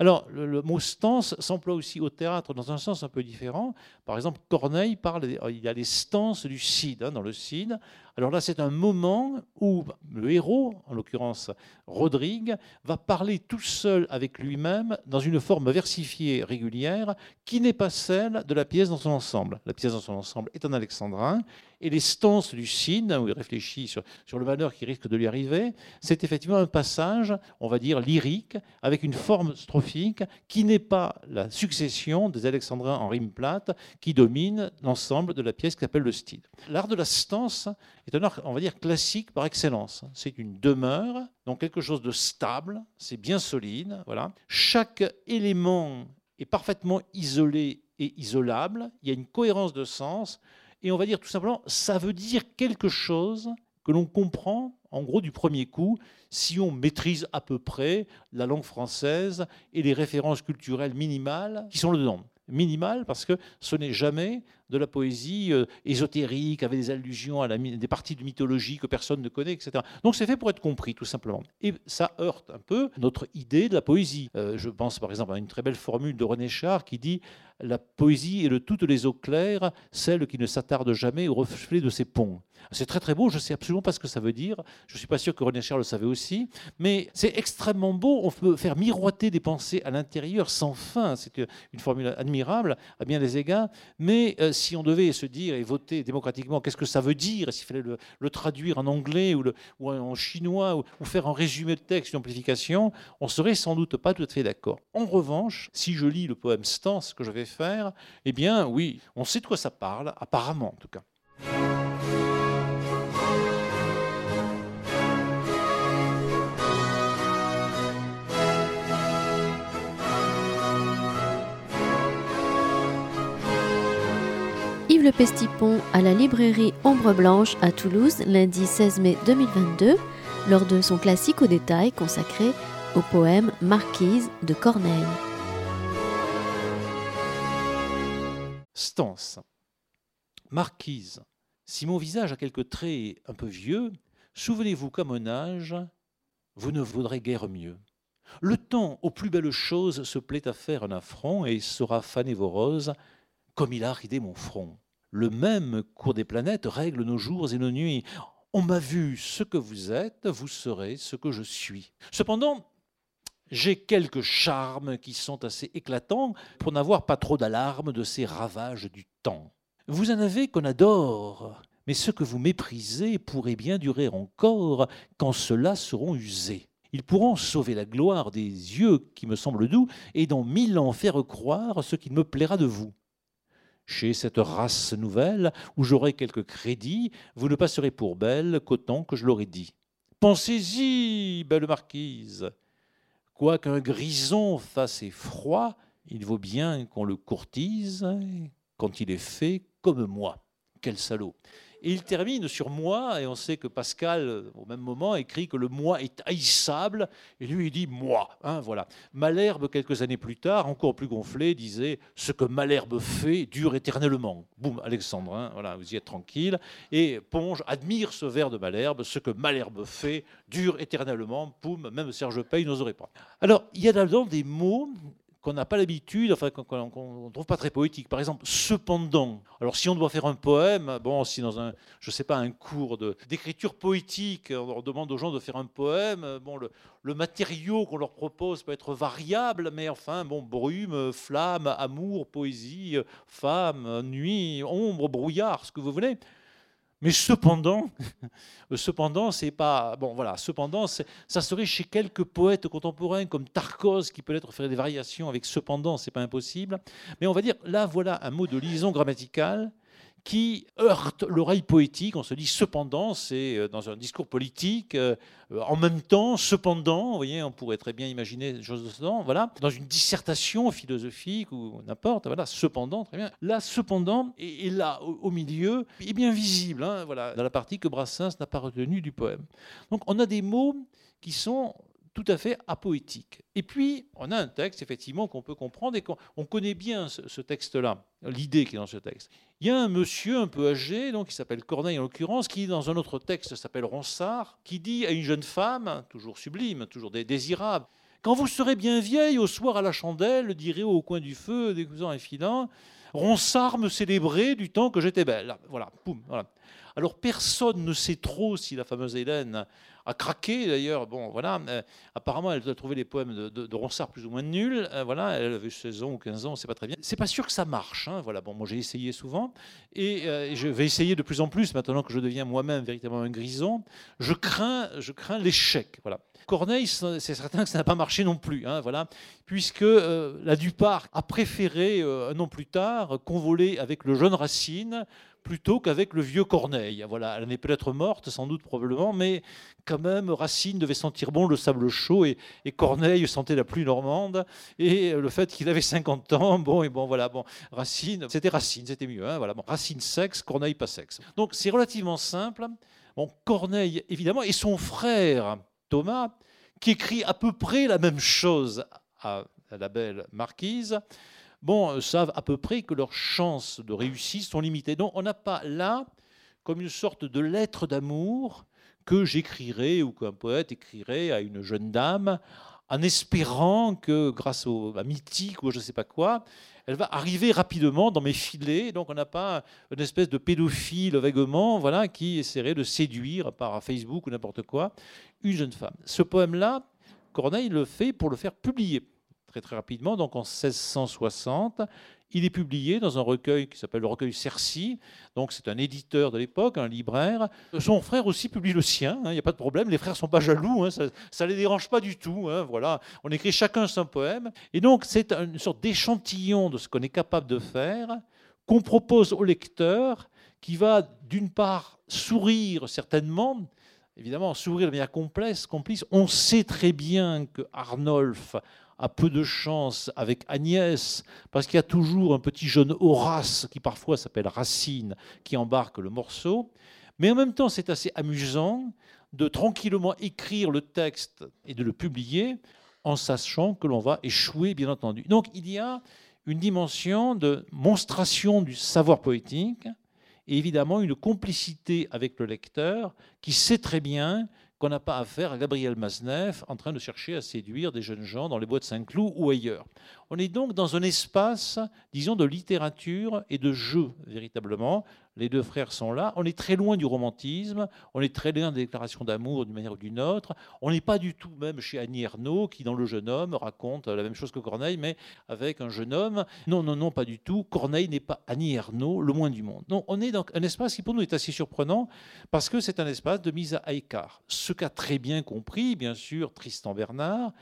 Alors, le, mot stance s'emploie aussi au théâtre dans un sens un peu différent. Par exemple, Corneille parle, il y a les stances du Cid hein, dans le Cid. Alors là, c'est un moment où le héros, en l'occurrence Rodrigue, va parler tout seul avec lui-même dans une forme versifiée régulière qui n'est pas celle de la pièce dans son ensemble. La pièce dans son ensemble est un alexandrin et les stances du Cid, où il réfléchit sur, sur le malheur qui risque de lui arriver, c'est effectivement un passage, on va dire, lyrique, avec une forme strophique qui n'est pas la succession des alexandrins en rime plate qui domine l'ensemble de la pièce qui s'appelle le style. L'art de la stance est un art, on va dire, classique par excellence. C'est une demeure, donc quelque chose de stable, c'est bien solide. Voilà. Chaque élément est parfaitement isolé et isolable. Il y a une cohérence de sens. Et on va dire tout simplement, ça veut dire quelque chose que l'on comprend en gros du premier coup si on maîtrise à peu près la langue française et les références culturelles minimales qui sont dedans. Minimales parce que ce n'est jamais de la poésie euh, ésotérique, avec des allusions à des parties de mythologie que personne ne connaît, etc. Donc c'est fait pour être compris, tout simplement. Et ça heurte un peu notre idée de la poésie. Euh, je pense par exemple à une très belle formule de René Char qui dit La poésie est de toutes les eaux claires, celle qui ne s'attarde jamais au reflet de ses ponts. C'est très très beau, je ne sais absolument pas ce que ça veut dire. Je ne suis pas sûr que René Char le savait aussi, mais c'est extrêmement beau. On peut faire miroiter des pensées à l'intérieur sans fin. C'est une formule admirable à bien des égards. Mais euh, si on devait se dire et voter démocratiquement, qu'est-ce que ça veut dire, s'il fallait le, traduire en anglais ou, en chinois ou, faire un résumé de texte, une amplification, on serait sans doute pas tout à fait d'accord. En revanche, si je lis le poème Stance que je vais faire, eh bien oui, on sait de quoi ça parle, apparemment en tout cas. Pestipon à la librairie Ombre Blanche à Toulouse lundi 16 mai 2022 lors de son classique au détail consacré au poème Marquise de Corneille. Stance. Marquise. Si mon visage a quelques traits un peu vieux, souvenez-vous qu'à mon âge, vous ne vaudrez guère mieux. Le temps aux plus belles choses se plaît à faire un affront et saura faner vos roses comme il a ridé mon front le même cours des planètes règle nos jours et nos nuits. On m'a vu ce que vous êtes, vous serez ce que je suis. Cependant, j'ai quelques charmes qui sont assez éclatants pour n'avoir pas trop d'alarme de ces ravages du temps. Vous en avez qu'on adore, mais ce que vous méprisez pourrait bien durer encore quand ceux-là seront usés. Ils pourront sauver la gloire des yeux qui me semblent doux et dans mille ans faire croire ce qu'il me plaira de vous. Chez cette race nouvelle, où j'aurai quelques crédits, vous ne passerez pour belle qu'autant que je l'aurais dit. Pensez-y, belle marquise. Quoiqu'un grison fasse effroi, il vaut bien qu'on le courtise quand il est fait comme moi. Quel salaud et il termine sur moi, et on sait que Pascal, au même moment, écrit que le moi est haïssable, et lui, il dit moi. Hein, voilà. Malherbe, quelques années plus tard, encore plus gonflé, disait Ce que Malherbe fait dure éternellement. Boum, Alexandre, hein, voilà, vous y êtes tranquille. Et Ponge admire ce vers de Malherbe Ce que Malherbe fait dure éternellement. Boum, même Serge Pay n'oserait pas. Alors, il y a là-dedans des mots qu'on n'a pas l'habitude, enfin qu'on ne trouve pas très poétique. Par exemple, cependant. Alors si on doit faire un poème, bon, si dans un, je sais pas, un cours d'écriture poétique, on demande aux gens de faire un poème, bon, le, le matériau qu'on leur propose peut être variable, mais enfin, bon, brume, flamme, amour, poésie, femme, nuit, ombre, brouillard, ce que vous voulez. Mais cependant, cependant, c'est pas bon. Voilà, cependant, ça serait chez quelques poètes contemporains comme Tarkos qui peut-être faire des variations avec cependant, c'est pas impossible. Mais on va dire là, voilà un mot de liaison grammaticale qui heurte l'oreille poétique. On se dit cependant, c'est euh, dans un discours politique, euh, en même temps, cependant, vous voyez, on pourrait très bien imaginer des choses de ce genre, voilà, dans une dissertation philosophique ou n'importe, voilà, cependant, très bien. Là, cependant, et, là, au, milieu, est bien visible, hein, voilà, dans la partie que Brassens n'a pas retenue du poème. Donc, on a des mots qui sont tout à fait apoétique. Et puis, on a un texte, effectivement, qu'on peut comprendre et qu'on connaît bien ce, texte-là, l'idée qui est dans ce texte. Il y a un monsieur un peu âgé, donc, qui s'appelle Corneille en l'occurrence, qui, dans un autre texte, s'appelle Ronsard, qui dit à une jeune femme, toujours sublime, toujours désirable, Quand vous serez bien vieille, au soir à la chandelle, direz au coin du feu, décousant un filant, Ronsard me célébrait du temps que j'étais belle. Voilà, poum, voilà. Alors personne ne sait trop si la fameuse Hélène a craqué d'ailleurs. Bon, voilà. Euh, apparemment, elle a trouvé les poèmes de, Ronsard plus ou moins nuls. Euh, voilà, elle avait 16 ans ou 15 ans, c'est pas très bien. C'est pas sûr que ça marche. Hein, voilà. Bon, moi j'ai essayé souvent et euh, je vais essayer de plus en plus maintenant que je deviens moi-même véritablement un grison. Je crains, je crains l'échec. Voilà. Corneille, c'est certain que ça n'a pas marché non plus, hein, voilà, puisque la Duparc a préféré, un an plus tard, convoler avec le jeune Racine plutôt qu'avec le vieux Corneille. Voilà, elle n'est peut-être morte, sans doute, probablement, mais quand même, Racine devait sentir bon le sable chaud et, Corneille sentait la pluie normande. Et le fait qu'il avait 50 ans, bon, et bon, voilà, bon, Racine, c'était Racine, c'était mieux, hein, voilà, bon, Racine sexe, Corneille pas sexe. Donc c'est relativement simple. Bon, Corneille, évidemment, et son frère Thomas, qui écrit à peu près la même chose à la belle marquise, bon, euh, savent à peu près que leurs chances de réussite sont limitées. Donc on n'a pas là comme une sorte de lettre d'amour que j'écrirais ou qu'un poète écrirait à une jeune dame en espérant que grâce au, à mythique ou je ne sais pas quoi, elle va arriver rapidement dans mes filets. Donc on n'a pas une espèce de pédophile vaguement voilà, qui essaierait de séduire par Facebook ou n'importe quoi une jeune femme. Ce poème-là, Corneille le fait pour le faire publier très très rapidement, donc en 1660. Il est publié dans un recueil qui s'appelle le recueil Cercy, donc c'est un éditeur de l'époque, un libraire. Son frère aussi publie le sien, il hein, n'y a pas de problème, les frères sont pas jaloux, hein, ça ne les dérange pas du tout. Hein, voilà. On écrit chacun son poème. Et donc c'est une sorte d'échantillon de ce qu'on est capable de faire, qu'on propose au lecteur, qui va d'une part sourire certainement, évidemment sourire de manière complexe, complice. On sait très bien que Arnolphe a peu de chance avec Agnès, parce qu'il y a toujours un petit jeune Horace, qui parfois s'appelle Racine, qui embarque le morceau. Mais en même temps, c'est assez amusant de tranquillement écrire le texte et de le publier en sachant que l'on va échouer, bien entendu. Donc il y a une dimension de monstration du savoir poétique et évidemment une complicité avec le lecteur qui sait très bien qu'on n'a pas affaire à Gabriel Maznev en train de chercher à séduire des jeunes gens dans les bois de Saint-Cloud ou ailleurs. On est donc dans un espace, disons, de littérature et de jeu, véritablement. Les deux frères sont là. On est très loin du romantisme, on est très loin des déclarations d'amour d'une manière ou d'une autre. On n'est pas du tout même chez Annie Ernaux, qui, dans Le jeune homme, raconte la même chose que Corneille, mais avec un jeune homme. Non, non, non, pas du tout. Corneille n'est pas Annie Ernaux, le moins du monde. Non, on est dans un espace qui, pour nous, est assez surprenant, parce que c'est un espace de mise à écart. Ce qu'a très bien compris, bien sûr, Tristan Bernard,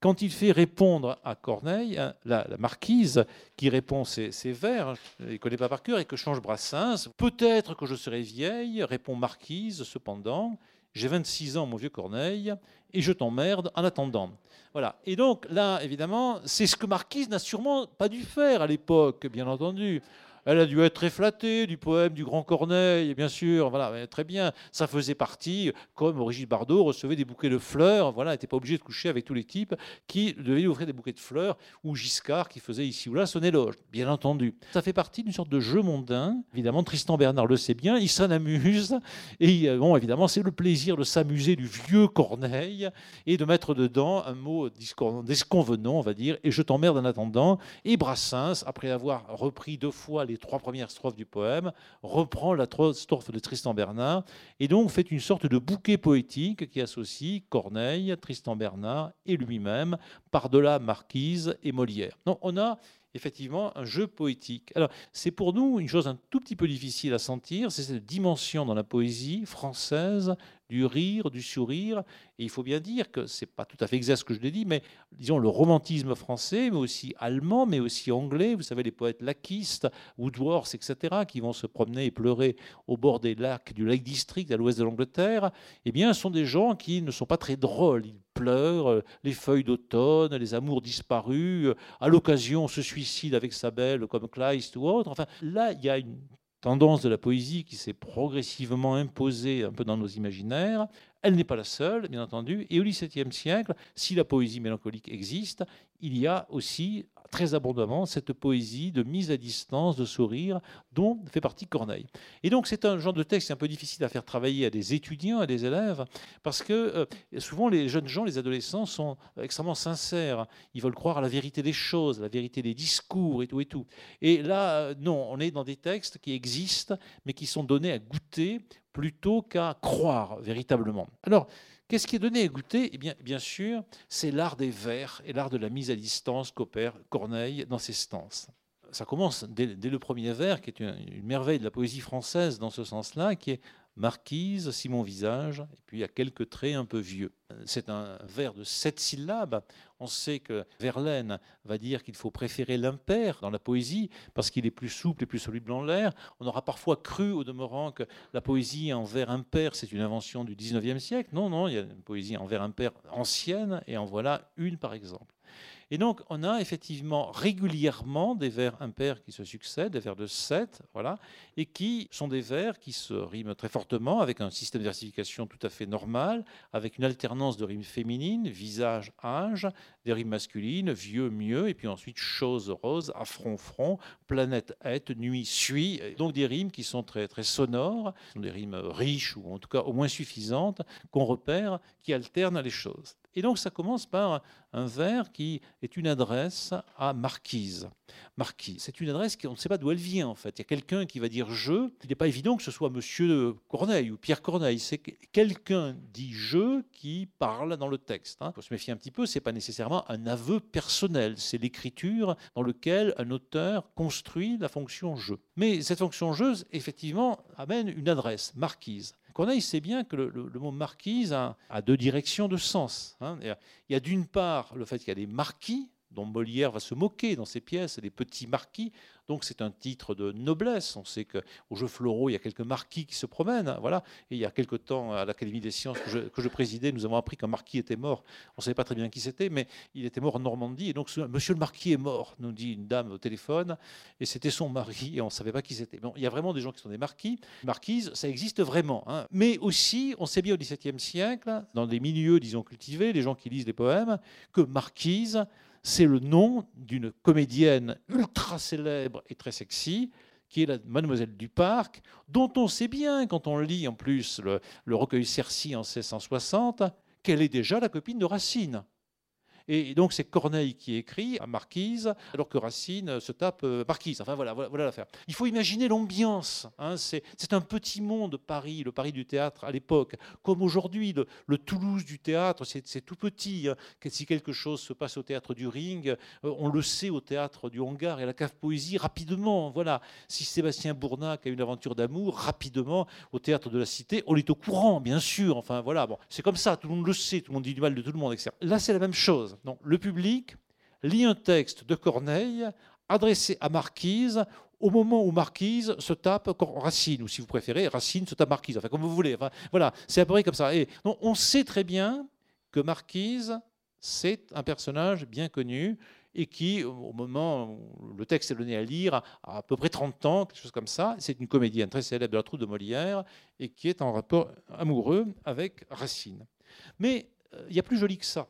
quand il fait répondre à Corneille, hein, la, marquise qui répond ses, vers, il ne connaît pas par cœur, et que change Brassens, peut-être que je serai vieille, répond Marquise, cependant, j'ai 26 ans, mon vieux Corneille, et je t'emmerde en attendant. Voilà. Et donc là, évidemment, c'est ce que Marquise n'a sûrement pas dû faire à l'époque, bien entendu. Elle a dû être très flattée du poème du Grand Corneille, bien sûr. Voilà, très bien. Ça faisait partie, comme Brigitte Bardot recevait des bouquets de fleurs. Voilà, n'était pas obligée de coucher avec tous les types qui devaient lui offrir des bouquets de fleurs, ou Giscard qui faisait ici ou là son éloge, bien entendu. Ça fait partie d'une sorte de jeu mondain. Évidemment, Tristan Bernard le sait bien, il s'en amuse. Et euh, bon, évidemment, c'est le plaisir de s'amuser du vieux Corneille et de mettre dedans un mot disconvenant, on va dire, et je t'emmerde en attendant. Et Brassens, après avoir repris deux fois les trois premières strophes du poème, reprend la strophe de Tristan Bernard, et donc fait une sorte de bouquet poétique qui associe Corneille, Tristan Bernard et lui-même, par-delà Marquise et Molière. Donc on a effectivement un jeu poétique. Alors, c'est pour nous une chose un tout petit peu difficile à sentir, c'est cette dimension dans la poésie française du rire, du sourire. Et il faut bien dire que c'est pas tout à fait exact ce que je l'ai dit, mais disons le romantisme français, mais aussi allemand, mais aussi anglais. Vous savez, les poètes laquistes, Woodworth, etc., qui vont se promener et pleurer au bord des lacs du Lake District à l'ouest de l'Angleterre, eh bien, sont des gens qui ne sont pas très drôles. Ils pleurent, euh, les feuilles d'automne, les amours disparus. Euh, à l'occasion, se suicide avec sa belle, comme Kleist ou autre. Enfin, là, il y a une tendance de la poésie qui s'est progressivement imposée un peu dans nos imaginaires, Elle n'est pas la seule, bien entendu. Et au XVIIe siècle, si la poésie mélancolique existe, il y a aussi très abondamment cette poésie de mise à distance, de sourire, dont fait partie Corneille. Et donc c'est un genre de texte un peu difficile à faire travailler à des étudiants, à des élèves, parce que euh, souvent les jeunes gens, les adolescents sont extrêmement sincères. Ils veulent croire à la vérité des choses, la vérité des discours et tout et tout. Et là, euh, non, on est dans des textes qui existent, mais qui sont donnés à goûter plutôt qu'à croire véritablement. Alors, Qu'est-ce qui est donné? À goûter Eh bien, bien sûr, c'est l'art des vers et l'art de la mise à distance qu'opère Corneille dans ses stances. Ça commence dès, le premier vers, qui est une, une, merveille de la poésie française dans ce sens-là, qui est Marquise, Simon Visage, et puis a quelques traits un peu vieux. C'est un vers de sept syllabes. On sait que Verlaine va dire qu'il faut préférer l'impair dans la poésie parce qu'il est plus souple et plus soluble dans l'air. On aura parfois cru, au demeurant, que la poésie en vers impair, c'est une invention du 19e siècle. Non, non, il y a une poésie en vers impair ancienne, et en voilà une par exemple. Et donc, on a effectivement régulièrement des vers impairs qui se succèdent, des vers de 7, voilà, et qui sont des vers qui se riment très fortement, avec un système de versification tout à fait normal, avec une alternance de rimes féminines, visage, âge, des rimes masculines, vieux, mieux, et puis ensuite chose, rose, affront, front, planète, être, nuit, suit. Donc des rimes qui sont très, très sonores, des rimes riches, ou en tout cas au moins suffisantes, qu'on repère, qui alternent les choses. Et donc ça commence par un vers qui est une adresse à Marquise. Marquise, c'est une adresse qu'on ne sait pas d'où elle vient en fait. Il y a quelqu'un qui va dire je. Il n'est pas évident que ce soit Monsieur Corneille ou Pierre Corneille. C'est quelqu'un dit je qui parle dans le texte. Il hein. faut se méfier un petit peu. C'est pas nécessairement un aveu personnel. C'est l'écriture dans lequel un auteur construit la fonction je. Mais cette fonction je, effectivement, amène une adresse, Marquise. Corneille sait bien que le, mot marquise a, deux directions de sens. Hein. Il y a d'une part le fait qu'il y a des marquis, dont Molière va se moquer dans ses pièces, des petits marquis, donc c'est un titre de noblesse. On sait qu'au Jeu Floraux, il y a quelques marquis qui se promènent. Voilà. Et il y a quelque temps, à l'Académie des sciences que je, présidais, nous avons appris qu'un marquis était mort. On ne savait pas très bien qui c'était, mais il était mort en Normandie. Et donc, monsieur le marquis est mort, nous dit une dame au téléphone. Et c'était son mari, et on ne savait pas qui c'était. Bon, il y a vraiment des gens qui sont des marquis. Marquises, ça existe vraiment. Hein. Mais aussi, on sait bien au XVIIe siècle, dans des milieux, disons, cultivés, les gens qui lisent des poèmes, que marquise, c'est le nom d'une comédienne ultra célèbre et très sexy, qui est la Mademoiselle du Parc, dont on sait bien, quand on lit en plus le, le recueil Cercy en 1660, qu'elle est déjà la copine de Racine. Et donc c'est Corneille qui écrit à Marquise, alors que Racine se tape euh, Marquise. Enfin voilà, voilà, l'affaire. Il faut imaginer l'ambiance. Hein. C'est un petit monde, Paris, le Paris du théâtre à l'époque. Comme aujourd'hui, le, Toulouse du théâtre, c'est tout petit. Hein. Si quelque chose se passe au théâtre du Ring, euh, on le sait au théâtre du Hangar et à la cave poésie rapidement. Voilà. Si Sébastien Bournac a une aventure d'amour, rapidement au théâtre de la Cité, on est au courant, bien sûr. Enfin voilà, c'est comme ça, tout le monde le sait, tout le monde dit du mal de tout le monde, etc. Là, c'est la même chose le public lit un texte de Corneille adressé à Marquise au moment où Marquise se tape Racine, ou si vous préférez, Racine se tape Marquise, enfin comme vous voulez. voilà, c'est à peu près comme ça. Et on sait très bien que Marquise, c'est un personnage bien connu et qui, au moment où le texte est donné à lire, a à peu près 30 ans, quelque chose comme ça. C'est une comédienne très célèbre de la troupe de Molière et qui est en rapport amoureux avec Racine. Mais euh, il y a plus joli que ça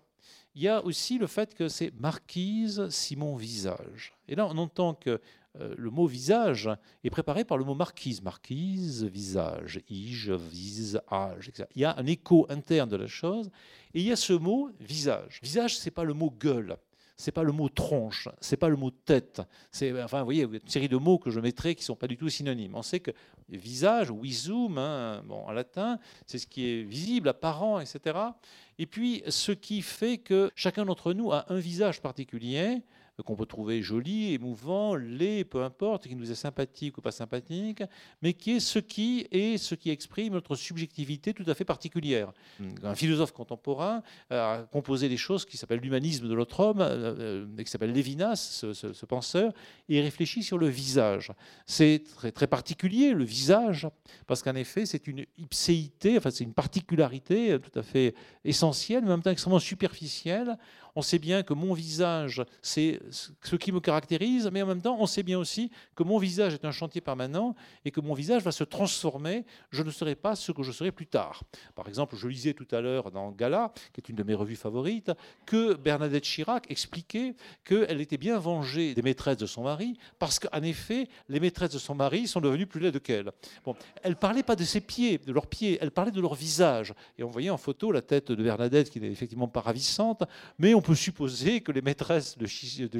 il y a aussi le fait que c'est marquise Simon Visage. Et là, on entend que euh, le mot visage est préparé par le mot marquise. Marquise, visage, ige, visage, etc. Il y a un écho interne de la chose. Et il y a ce mot visage. Visage, ce n'est pas le mot gueule c'est pas le mot tronche, c'est pas le mot tête. C'est, enfin, vous voyez, une série de mots que je mettrai qui sont pas du tout synonymes. On sait que visage, visum, hein, bon, en latin, c'est ce qui est visible, apparent, etc. Et puis, ce qui fait que chacun d'entre nous a un visage particulier qu'on peut trouver joli, émouvant, laid, peu importe, qui nous est sympathique ou pas sympathique, mais qui est ce qui est ce qui exprime notre subjectivité tout à fait particulière. Un philosophe contemporain a composé des choses qui s'appellent l'humanisme de l'autre homme, euh, euh, qui s'appelle Lévinas, ce, penseur, et réfléchit sur le visage. C'est très, très particulier, le visage, parce qu'en effet, c'est une ipséité, enfin, c'est une particularité tout à fait essentielle, mais en même temps extrêmement superficielle on sait bien que mon visage, c'est ce qui me caractérise, mais en même temps, on sait bien aussi que mon visage est un chantier permanent et que mon visage va se transformer. Je ne serai pas ce que je serai plus tard. Par exemple, je lisais tout à l'heure dans Gala, qui est une de mes revues favorites, que Bernadette Chirac expliquait qu'elle était bien vengée des maîtresses de son mari, parce qu'en effet, les maîtresses de son mari sont devenues plus laides qu'elle. Bon, elle parlait pas de ses pieds, de leurs pieds, elle parlait de leur visage. Et on voyait en photo la tête de Bernadette, qui n'est effectivement pas ravissante, mais on peut supposer que les maîtresses de,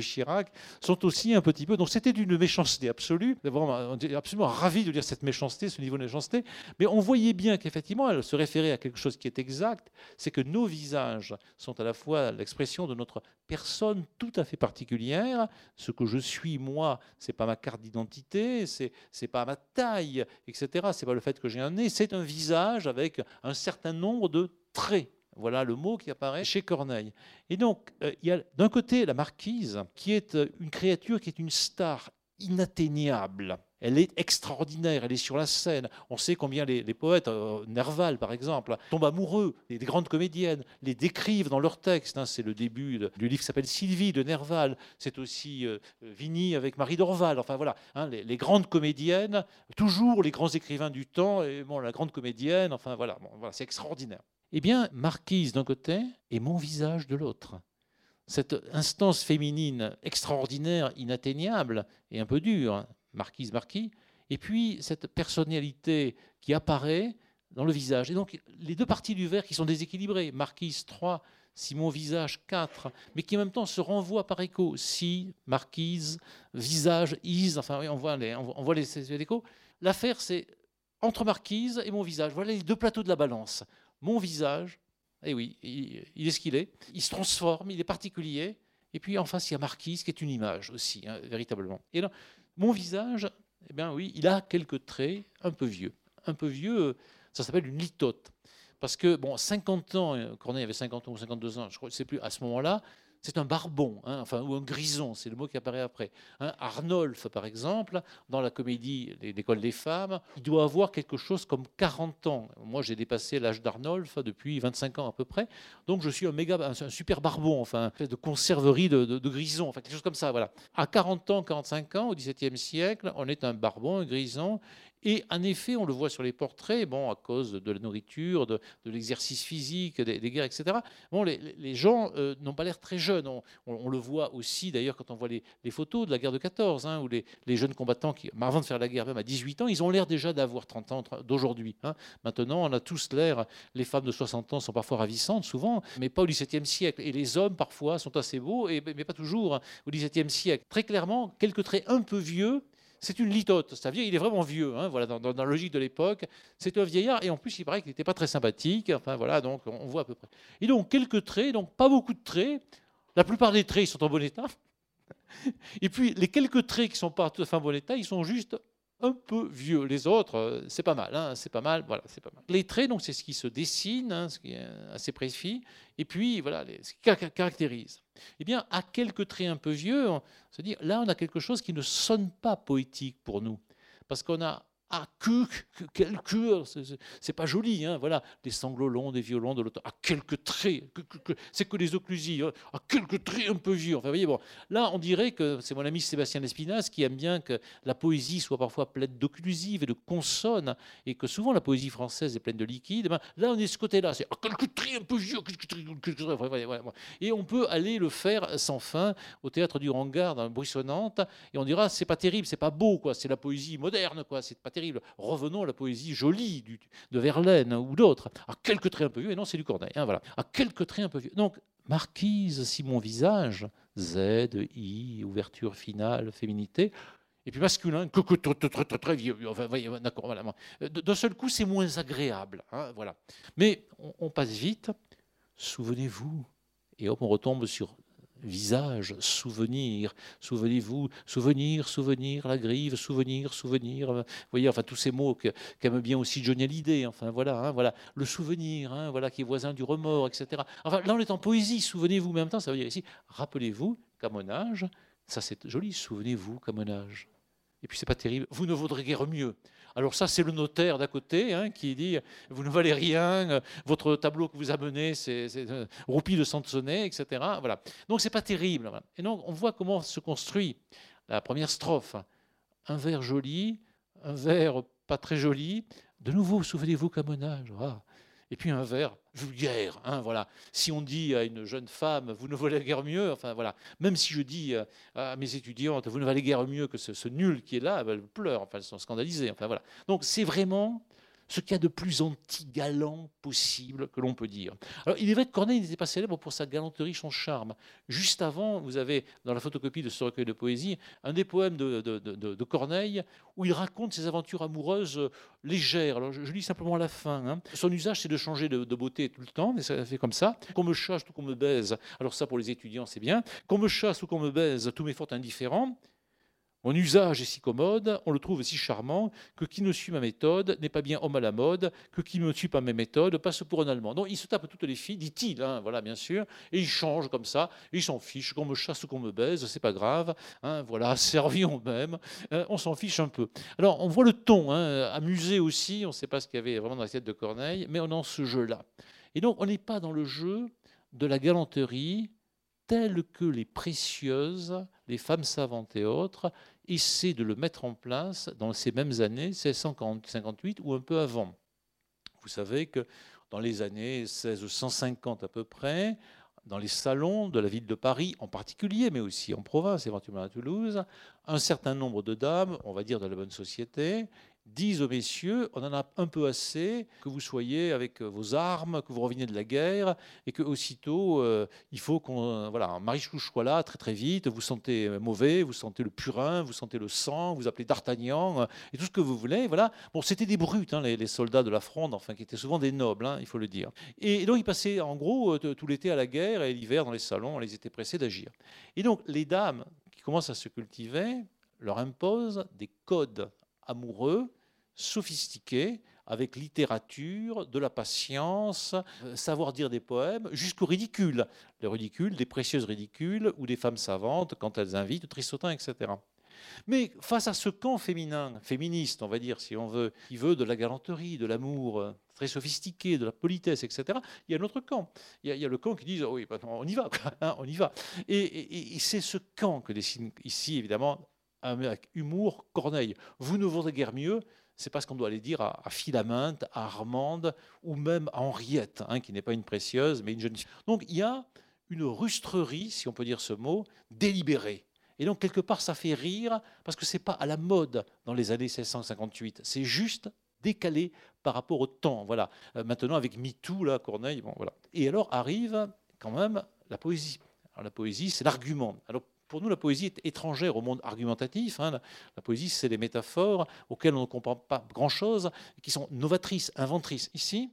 Chirac sont aussi un petit peu. Donc c'était d'une méchanceté absolue. On est absolument ravi de lire cette méchanceté, ce niveau de méchanceté. Mais on voyait bien qu'effectivement, elle se référait à quelque chose qui est exact c'est que nos visages sont à la fois l'expression de notre personne tout à fait particulière. Ce que je suis, moi, c'est pas ma carte d'identité, c'est n'est pas ma taille, etc. C'est pas le fait que j'ai un nez, c'est un visage avec un certain nombre de traits. Voilà le mot qui apparaît chez Corneille. Et donc, euh, il y a d'un côté la marquise, qui est euh, une créature qui est une star inatteignable. Elle est extraordinaire, elle est sur la scène. On sait combien les, poètes, euh, Nerval par exemple, tombent amoureux des, grandes comédiennes, les décrivent dans leurs textes. Hein. C'est le début du livre qui s'appelle Sylvie de Nerval. C'est aussi euh, Vigny avec Marie Dorval. Enfin voilà, hein, les, grandes comédiennes, toujours les grands écrivains du temps, et bon, la grande comédienne, enfin voilà, voilà c'est extraordinaire. Eh bien, Marquise d'un côté et mon visage de l'autre cette instance féminine extraordinaire, inatteignable et un peu dure, marquise, marquis, et puis cette personnalité qui apparaît dans le visage. Et donc les deux parties du verre qui sont déséquilibrées, marquise 3, si mon visage 4, mais qui en même temps se renvoient par écho, si, marquise, visage, is, enfin on voit les, on voit les échos. L'affaire c'est entre marquise et mon visage. Voilà les deux plateaux de la balance. Mon visage, eh oui, il, est ce qu'il est. Il se transforme, il est particulier. Et puis en face, il y a Marquise, qui est une image aussi, hein, véritablement. Et là, mon visage, eh bien oui, il a quelques traits un peu vieux. Un peu vieux, ça s'appelle une litote. Parce que, bon, 50 ans, euh, Corneille avait 50 ans ou 52 ans, je ne sais plus, à ce moment-là, c'est un barbon, hein, enfin, ou un grison, c'est le mot qui apparaît après. Hein, Arnolphe, par exemple, dans la comédie L'école des femmes, il doit avoir quelque chose comme 40 ans. Moi, j'ai dépassé l'âge d'Arnolphe depuis 25 ans à peu près, donc je suis un super barbon, enfin, de conserverie de, de, grison, enfin, quelque chose comme ça, voilà. À 40 ans, 45 ans, au XVIIe siècle, on est un barbon, un grison, et en effet, on le voit sur les portraits, bon, à cause de la nourriture, de, l'exercice physique, des, guerres, etc. Bon, les, gens euh, n'ont pas l'air très jeunes. On, le voit aussi, d'ailleurs, quand on voit les, photos de la guerre de 14, hein, où les, jeunes combattants, qui, avant de faire la guerre, même à 18 ans, ils ont l'air déjà d'avoir 30 ans d'aujourd'hui. Hein. Maintenant, on a tous l'air, les femmes de 60 ans sont parfois ravissantes, souvent, mais pas au XVIIe siècle. Et les hommes, parfois, sont assez beaux, mais pas toujours hein, au XVIIe siècle. Très clairement, quelques traits un peu vieux, c'est une litote. Ça il est vraiment vieux, hein, voilà, dans, la logique de l'époque. C'est un vieillard, et en plus, il paraît qu'il n'était pas très sympathique. Enfin, voilà, donc on voit à peu près. Et donc, quelques traits, donc pas beaucoup de traits. La plupart des traits, ils sont en bon état. Et puis, les quelques traits qui ne sont pas tout à fait en bon état, ils sont juste un peu vieux. Les autres, euh, c'est pas mal, hein, c'est pas mal, voilà, c'est pas mal. Les traits, donc, c'est ce qui se dessine, hein, ce qui est assez précis, et puis, voilà, ce qui caractérise. Eh bien, à quelques traits un peu vieux, on se dit, là, on a quelque chose qui ne sonne pas poétique pour nous, parce qu'on a ah, que, quel cœur, c'est pas joli, hein, voilà, des sanglots longs, des violons de l'auteur, à quelques traits, c'est que les occlusives, hein, à quelques traits un peu vieux. Enfin, voyez, bon, là, on dirait que c'est mon ami Sébastien Lespinasse qui aime bien que la poésie soit parfois pleine d'occlusives et de consonnes, et que souvent la poésie française est pleine de liquide. Ben, là, on est ce côté-là, c'est à quelques traits un peu vieux, et on peut aller le faire sans fin au théâtre du Rangard, dans Bruissonnante, et on dira, c'est pas terrible, c'est pas beau, quoi, c'est la poésie moderne, quoi, c'est pas terrible. Revenons à la poésie jolie de Verlaine ou d'autres. À quelques traits un peu vieux, et non, c'est du Corneille. Hein, voilà. À quelques traits un peu vieux. Donc, Marquise, si mon visage, Z, I, ouverture finale, féminité, et puis masculin, que, très, très, très vieux. Enfin, d'accord, voilà. D'un seul coup, c'est moins agréable. Hein, voilà. Mais on, on passe vite. Souvenez-vous. Et hop, on retombe sur visage, souvenir, souvenez-vous, souvenir, souvenir, la grive, souvenir, souvenir, vous voyez, enfin tous ces mots qu'aime bien aussi Johnny Hallyday, enfin voilà, hein, voilà, le souvenir, hein, voilà, qui est voisin du remords, etc. Enfin là on est en poésie, souvenez-vous, mais en même temps ça veut dire ici, rappelez-vous qu'à mon âge, ça c'est joli, souvenez-vous qu'à mon âge. et puis c'est pas terrible, vous ne vaudrez guère mieux. Alors ça, c'est le notaire d'à côté hein, qui dit, vous ne valez rien, votre tableau que vous amenez, c'est euh, roupie de Sansonnet, etc. Voilà. Donc c'est pas terrible. Et donc on voit comment se construit la première strophe. Un vers joli, un vers pas très joli. De nouveau, souvenez-vous qu'à mon âge, ah, et puis un verre vulgaire. Hein, voilà. Si on dit à une jeune femme, vous ne valez guère mieux, enfin voilà, même si je dis à mes étudiantes, vous ne valez guère mieux que ce, nul qui est là, elles pleurent, enfin elles sont scandalisées. Enfin voilà. Donc c'est vraiment ce qu'il y a de plus anti-galant possible que l'on peut dire. Alors, il est vrai que Corneille n'était pas célèbre pour sa galanterie, son charme. Juste avant, vous avez, dans la photocopie de ce recueil de poésie, un des poèmes de, Corneille où il raconte ses aventures amoureuses euh, légères. Alors, je, lis simplement la fin. Hein. Son usage, c'est de changer de, beauté tout le temps, mais ça fait comme ça. Qu'on me chasse ou qu'on me baise. Alors, ça, pour les étudiants, c'est bien. Qu'on me chasse ou qu'on me baise, tout m'est fort indifférent. Mon usage est si commode, on le trouve si charmant, que qui ne suit ma méthode n'est pas bien homme à la mode, que qui ne suit pas mes méthodes passe pour un Allemand. Donc il se tape toutes les filles, dit-il, hein, voilà bien sûr, et il change comme ça, il s'en fiche, qu'on me chasse ou qu'on me baise, c'est pas grave, hein, voilà, servions même, hein, on s'en fiche un peu. Alors on voit le ton, amusé aussi, on ne sait pas ce qu'il y avait vraiment dans la tête de Corneille, mais on est en ce jeu-là. Et donc on n'est pas dans le jeu de la galanterie telle que les précieuses, les femmes savantes et autres, essaie de le mettre en place dans ces mêmes années, 1658 ou un peu avant. Vous savez que dans les années 1650 à peu près, dans les salons de la ville de Paris en particulier, mais aussi en province, éventuellement à Toulouse, un certain nombre de dames, on va dire de la bonne société, disent aux messieurs, on en a un peu assez que vous soyez avec vos armes, que vous reveniez de la guerre, et que aussitôt euh, il faut qu'on, voilà, Marichou soit là très très vite. Vous sentez mauvais, vous sentez le purin, vous sentez le sang, vous appelez D'Artagnan euh, et tout ce que vous voulez. Voilà. Bon, c'était des brutes, hein, les, soldats de la fronde, enfin qui étaient souvent des nobles, hein, il faut le dire. Et, donc ils passaient en gros euh, tout l'été à la guerre et l'hiver dans les salons, on les était pressés d'agir. Et donc les dames qui commencent à se cultiver leur imposent des codes amoureux, sophistiqués, avec littérature, de la patience, euh, savoir dire des poèmes, jusqu'au ridicule. Le ridicule, des précieuses ridicules, ou des femmes savantes quand elles invitent Tristotin, etc. Mais face à ce camp féminin, féministe, on va dire, si on veut, qui veut de la galanterie, de l'amour euh, très sophistiqué, de la politesse, etc., il y a un autre camp. Il y a, le camp qui dit oui, bah, on y va, hein, on y va. Et, et c'est ce camp que dessine ici, évidemment, avec humour Corneille. Vous ne vaudrez guère mieux, c'est parce qu'on doit aller dire à, Philaminte, à Armande, ou même à Henriette, hein, qui n'est pas une précieuse, mais une jeune fille. Donc il y a une rustrerie, si on peut dire ce mot, délibérée. Et donc quelque part ça fait rire, parce que ce n'est pas à la mode dans les années 1658, c'est juste décalé par rapport au temps. Voilà. Euh, maintenant avec MeToo, là, Corneille, bon, voilà. Et alors arrive quand même la poésie. La poésie, c'est l'argument. Pour nous, la poésie est étrangère au monde argumentatif. Hein. La, poésie, c'est des métaphores auxquelles on ne comprend pas grand-chose, qui sont novatrices, inventrices. Ici,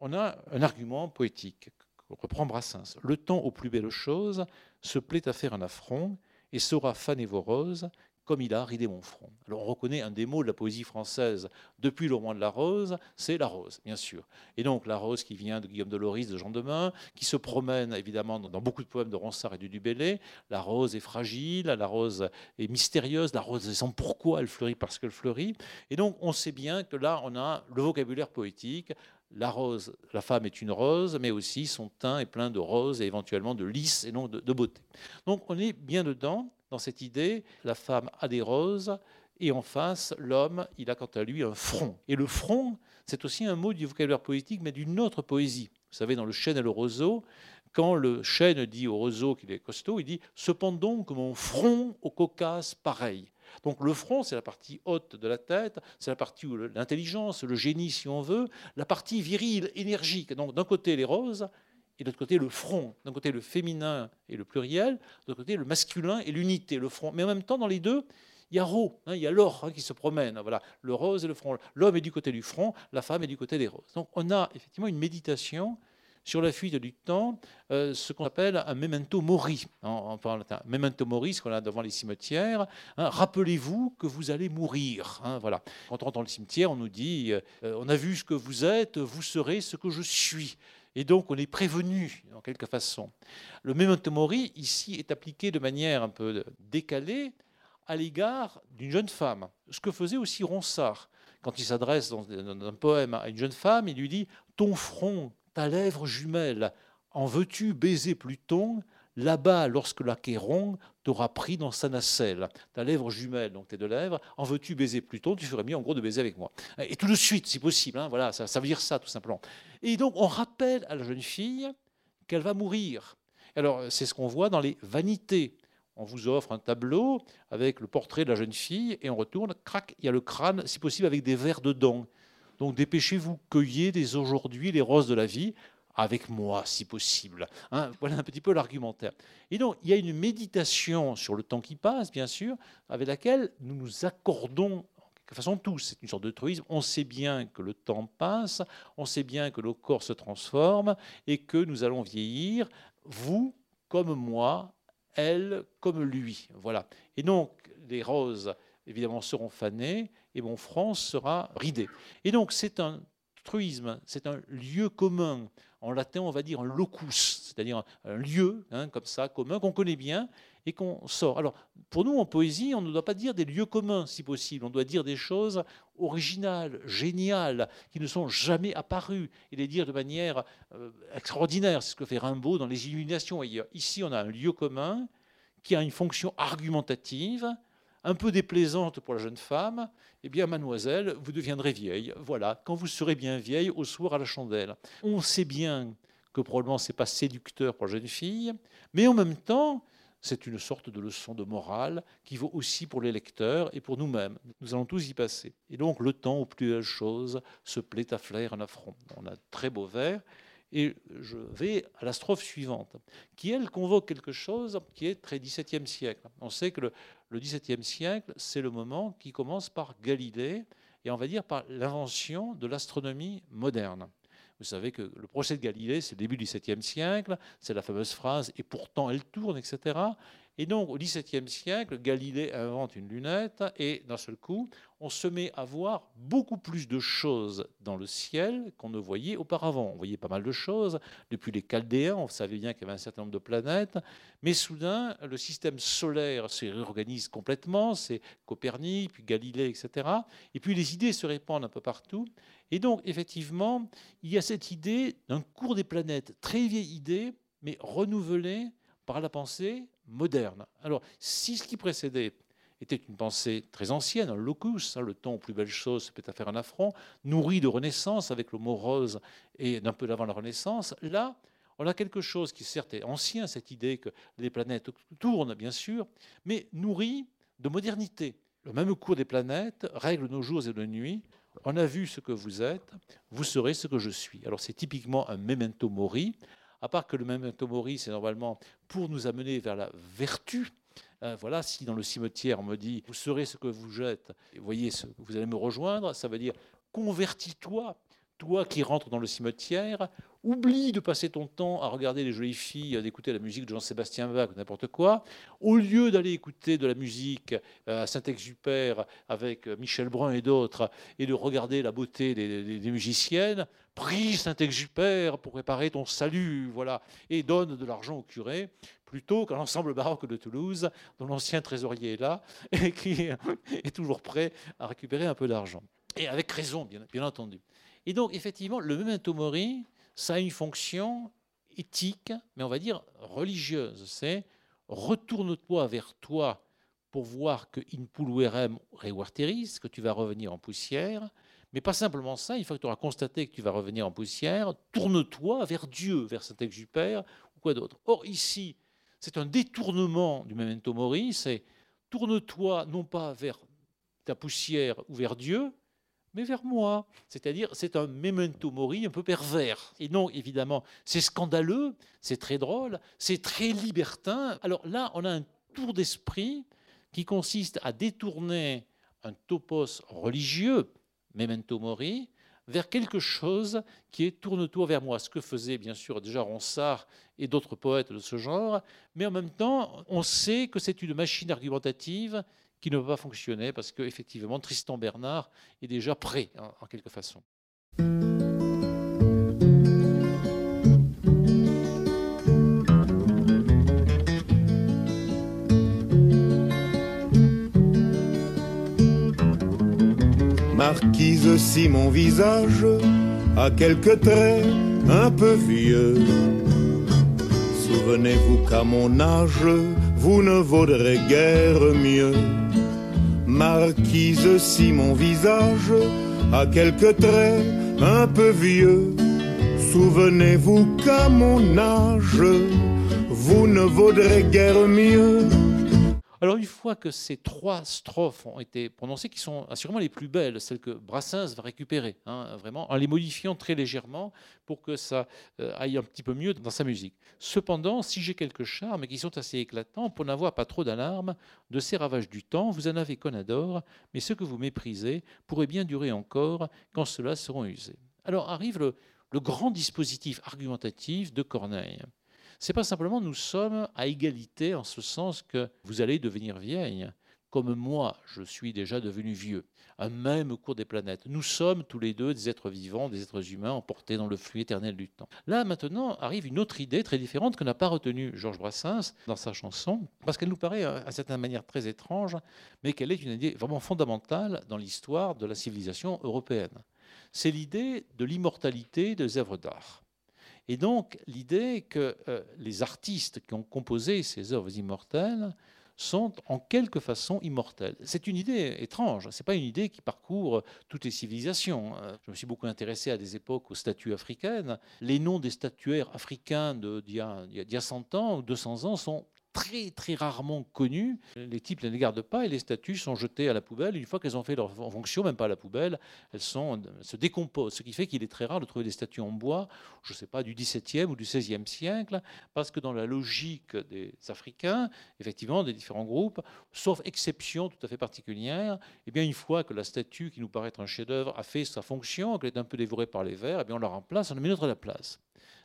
on a un argument poétique. Reprend Brassens. Le temps aux plus belles choses se plaît à faire un affront et saura roses comme il a ridé mon front. Alors on reconnaît un des mots de la poésie française depuis le roman de la rose, c'est la rose, bien sûr. Et donc la rose qui vient de Guillaume de Loris, de Jean Demain, qui se promène évidemment dans beaucoup de poèmes de Ronsard et de Dubélé. La rose est fragile, la rose est mystérieuse, la rose sans pourquoi elle fleurit parce qu'elle fleurit. Et donc on sait bien que là on a le vocabulaire poétique, la rose, la femme est une rose, mais aussi son teint est plein de roses et éventuellement de lys et non de, de beauté. Donc on est bien dedans dans cette idée, la femme a des roses, et en face, l'homme, il a quant à lui un front. Et le front, c'est aussi un mot du vocabulaire poétique, mais d'une autre poésie. Vous savez, dans le chêne et le roseau, quand le chêne dit au roseau qu'il est costaud, il dit Cependant que mon front au caucase pareil. Donc le front, c'est la partie haute de la tête, c'est la partie où l'intelligence, le génie, si on veut, la partie virile, énergique. Donc d'un côté les roses, et de l'autre côté le front. D'un côté le féminin et le pluriel, de l'autre côté le masculin et l'unité, le front. Mais en même temps, dans les deux, il y a Ro, hein, il y a l'or hein, qui se promène. Voilà, le rose et le front. L'homme est du côté du front, la femme est du côté des roses. Donc on a effectivement une méditation sur la fuite du temps, euh, ce qu'on appelle un memento mori, en, en latin. Memento mori, ce qu'on a devant les cimetières. Hein. Rappelez-vous que vous allez mourir. voilà. Quand on rentre dans le cimetière, on nous dit euh, on a vu ce que vous êtes, vous serez ce que je suis. Et donc, on est prévenu, en quelque façon. Le memento mori, ici, est appliqué de manière un peu décalée à l'égard d'une jeune femme. Ce que faisait aussi Ronsard. Quand il s'adresse dans, un poème à une jeune femme, il lui dit Ton front, ta lèvre jumelle, en veux-tu baiser Pluton Là-bas, lorsque l'Achéron t'aura pris dans sa nacelle, ta lèvre jumelle, donc tes deux lèvres, en veux-tu baiser Pluton Tu ferais mieux en gros de baiser avec moi. Et tout de suite, si possible, hein, voilà, ça, ça veut dire ça tout simplement. Et donc on rappelle à la jeune fille qu'elle va mourir. Alors c'est ce qu'on voit dans les vanités on vous offre un tableau avec le portrait de la jeune fille et on retourne, crac, il y a le crâne, si possible avec des vers dedans. Donc dépêchez-vous, cueillez dès aujourd'hui les roses de la vie avec moi, si possible. Hein. voilà un petit peu l'argumentaire. Et donc, il y a une méditation sur le temps qui passe, bien sûr, avec laquelle nous nous accordons de toute façon tous. C'est une sorte de truisme. On sait bien que le temps passe, on sait bien que nos corps se transforment et que nous allons vieillir, vous comme moi, elle comme lui. Voilà. Et donc, les roses, évidemment, seront fanées et mon front sera ridé. Et donc, c'est un truisme, c'est un lieu commun. En latin, on va dire un locus, c'est-à-dire un, lieu, hein, comme ça, commun, qu'on connaît bien et qu'on sort. Alors, pour nous, en poésie, on ne doit pas dire des lieux communs, si possible. On doit dire des choses originales, géniales, qui ne sont jamais apparues, et les dire de manière euh, extraordinaire. C'est ce que fait Rimbaud dans les Illuminations Ici, on a un lieu commun qui a une fonction argumentative, un peu déplaisante pour la jeune femme, eh bien, mademoiselle, vous deviendrez vieille. Voilà, quand vous serez bien vieille, au soir à la chandelle. On sait bien que probablement ce n'est pas séducteur pour la jeune fille, mais en même temps, c'est une sorte de leçon de morale qui vaut aussi pour les lecteurs et pour nous-mêmes. Nous allons tous y passer. Et donc, le temps, aux plus belles choses, se plaît à flair un affront. On a très beau vers. Et je vais à la strophe suivante, qui, elle, convoque quelque chose qui est très XVIIe siècle. On sait que le, le XVIIe siècle, c'est le moment qui commence par Galilée, et on va dire par l'invention de l'astronomie moderne. Vous savez que le procès de Galilée, c'est le début du XVIIe siècle, c'est la fameuse phrase « et pourtant elle tourne », etc. Et donc, au XVIIe siècle, Galilée invente une lunette et d'un seul coup, on se met à voir beaucoup plus de choses dans le ciel qu'on ne voyait auparavant. On voyait pas mal de choses. Depuis les Chaldéens, on savait bien qu'il y avait un certain nombre de planètes. Mais soudain, le système solaire se réorganise complètement. C'est Copernic, puis Galilée, etc. Et puis les idées se répandent un peu partout. Et donc, effectivement, il y a cette idée d'un cours des planètes, très vieille idée, mais renouvelée par la pensée moderne. Alors, si ce qui précédait était une pensée très ancienne, un locus, hein, le temps aux plus belles choses peut à faire un affront, nourri de renaissance avec le mot rose et d'un peu d'avant la renaissance, là, on a quelque chose qui certes est ancien, cette idée que les planètes tournent, bien sûr, mais nourri de modernité. Le même cours des planètes règle nos jours et nos nuits. On a vu ce que vous êtes, vous serez ce que je suis. Alors c'est typiquement un memento mori à part que le memento mori, c'est normalement pour nous amener vers la vertu. Euh, voilà, si dans le cimetière on me dit vous serez ce que vous êtes, vous voyez, vous allez me rejoindre, ça veut dire convertis-toi, toi qui rentres dans le cimetière, oublie de passer ton temps à regarder les jolies filles, d'écouter la musique de Jean-Sébastien Bach ou n'importe quoi. Au lieu d'aller écouter de la musique euh, à Saint-Exupère avec euh, Michel Brun et d'autres, et de regarder la beauté des, musiciennes, prie Saint-Exupère pour préparer ton salut, voilà, et donne de l'argent au curé, plutôt qu'à l'ensemble baroque de Toulouse, dont l'ancien trésorier est là, et qui est toujours prêt à récupérer un peu d'argent. Et avec raison, bien, bien entendu. Et donc, effectivement, le memento mori, ça a une fonction éthique, mais on va dire religieuse. C'est retourne-toi vers toi pour voir que in pulverem reverteris, que tu vas revenir en poussière. Mais pas simplement ça, une fois que tu auras constaté que tu vas revenir en poussière, tourne-toi vers Dieu, vers Saint-Exupère ou quoi d'autre. Or, ici, c'est un détournement du memento mori, c'est tourne-toi non pas vers ta poussière ou vers Dieu, mais vers moi. C'est-à-dire, c'est un memento mori un peu pervers. Et non, évidemment, c'est scandaleux, c'est très drôle, c'est très libertin. Alors là, on a un tour d'esprit qui consiste à détourner un topos religieux, memento mori, vers quelque chose qui est tourne-toi vers moi, ce que faisait bien sûr déjà Ronsard et d'autres poètes de ce genre, mais en même temps, on sait que c'est une machine argumentative qui ne peut pas fonctionner parce que effectivement Tristan Bernard est déjà prêt, en quelque façon. Marquise si mon visage a quelques traits un peu vieux. Souvenez-vous qu'à mon âge, vous ne vaudrez guère mieux. Marquise, si mon visage a quelques traits un peu vieux, souvenez-vous qu'à mon âge, vous ne vaudrez guère mieux. Alors une fois que ces trois strophes ont été prononcées, qui sont assurément les plus belles, celles que Brassens va récupérer, hein, vraiment, en les modifiant très légèrement pour que ça euh, aille un petit peu mieux dans sa musique. Cependant, si j'ai quelques charmes qui sont assez éclatants, pour n'avoir pas trop d'alarme de ces ravages du temps, vous en avez qu'on adore, mais ce que vous méprisez pourrait bien durer encore quand ceux-là seront usés. Alors arrive le grand dispositif argumentatif de Corneille. C'est pas simplement nous sommes à égalité en ce sens que vous allez devenir vieille, comme moi je suis déjà devenu vieux, un même cours des planètes. Nous sommes tous les deux des êtres vivants, des êtres humains emportés dans le flux éternel du temps. Là maintenant arrive une autre idée très différente que n'a pas retenue Georges Brassens dans sa chanson, parce qu'elle nous paraît à certaine manière très étrange, mais qu'elle est une idée vraiment fondamentale dans l'histoire de la civilisation européenne. C'est l'idée de l'immortalité des œuvres d'art. Et donc l'idée que euh, les artistes qui ont composé ces œuvres immortelles sont en quelque façon immortels. C'est une idée étrange, ce n'est pas une idée qui parcourt toutes les civilisations. Euh, je me suis beaucoup intéressé à des époques aux statues africaines. Les noms des statuaires africains d'il y, a 100 ans ou 200 ans sont très très rarement connus. Les types ne les gardent pas et les statues sont jetées à la poubelle. Une fois qu'elles ont fait leur fonction, même pas à la poubelle, elles se décomposent. Ce qui fait qu'il est très rare de trouver des statues en bois, je ne sais pas, du XVIIe ou du XVIe siècle, parce que dans la logique des Africains, effectivement, des différents groupes, sauf exception tout à fait particulière, eh bien une fois que la statue qui nous paraît être un chef-d'œuvre a fait sa fonction, qu'elle est un peu dévorée par les vers, eh bien on la remplace, on met une autre à la place.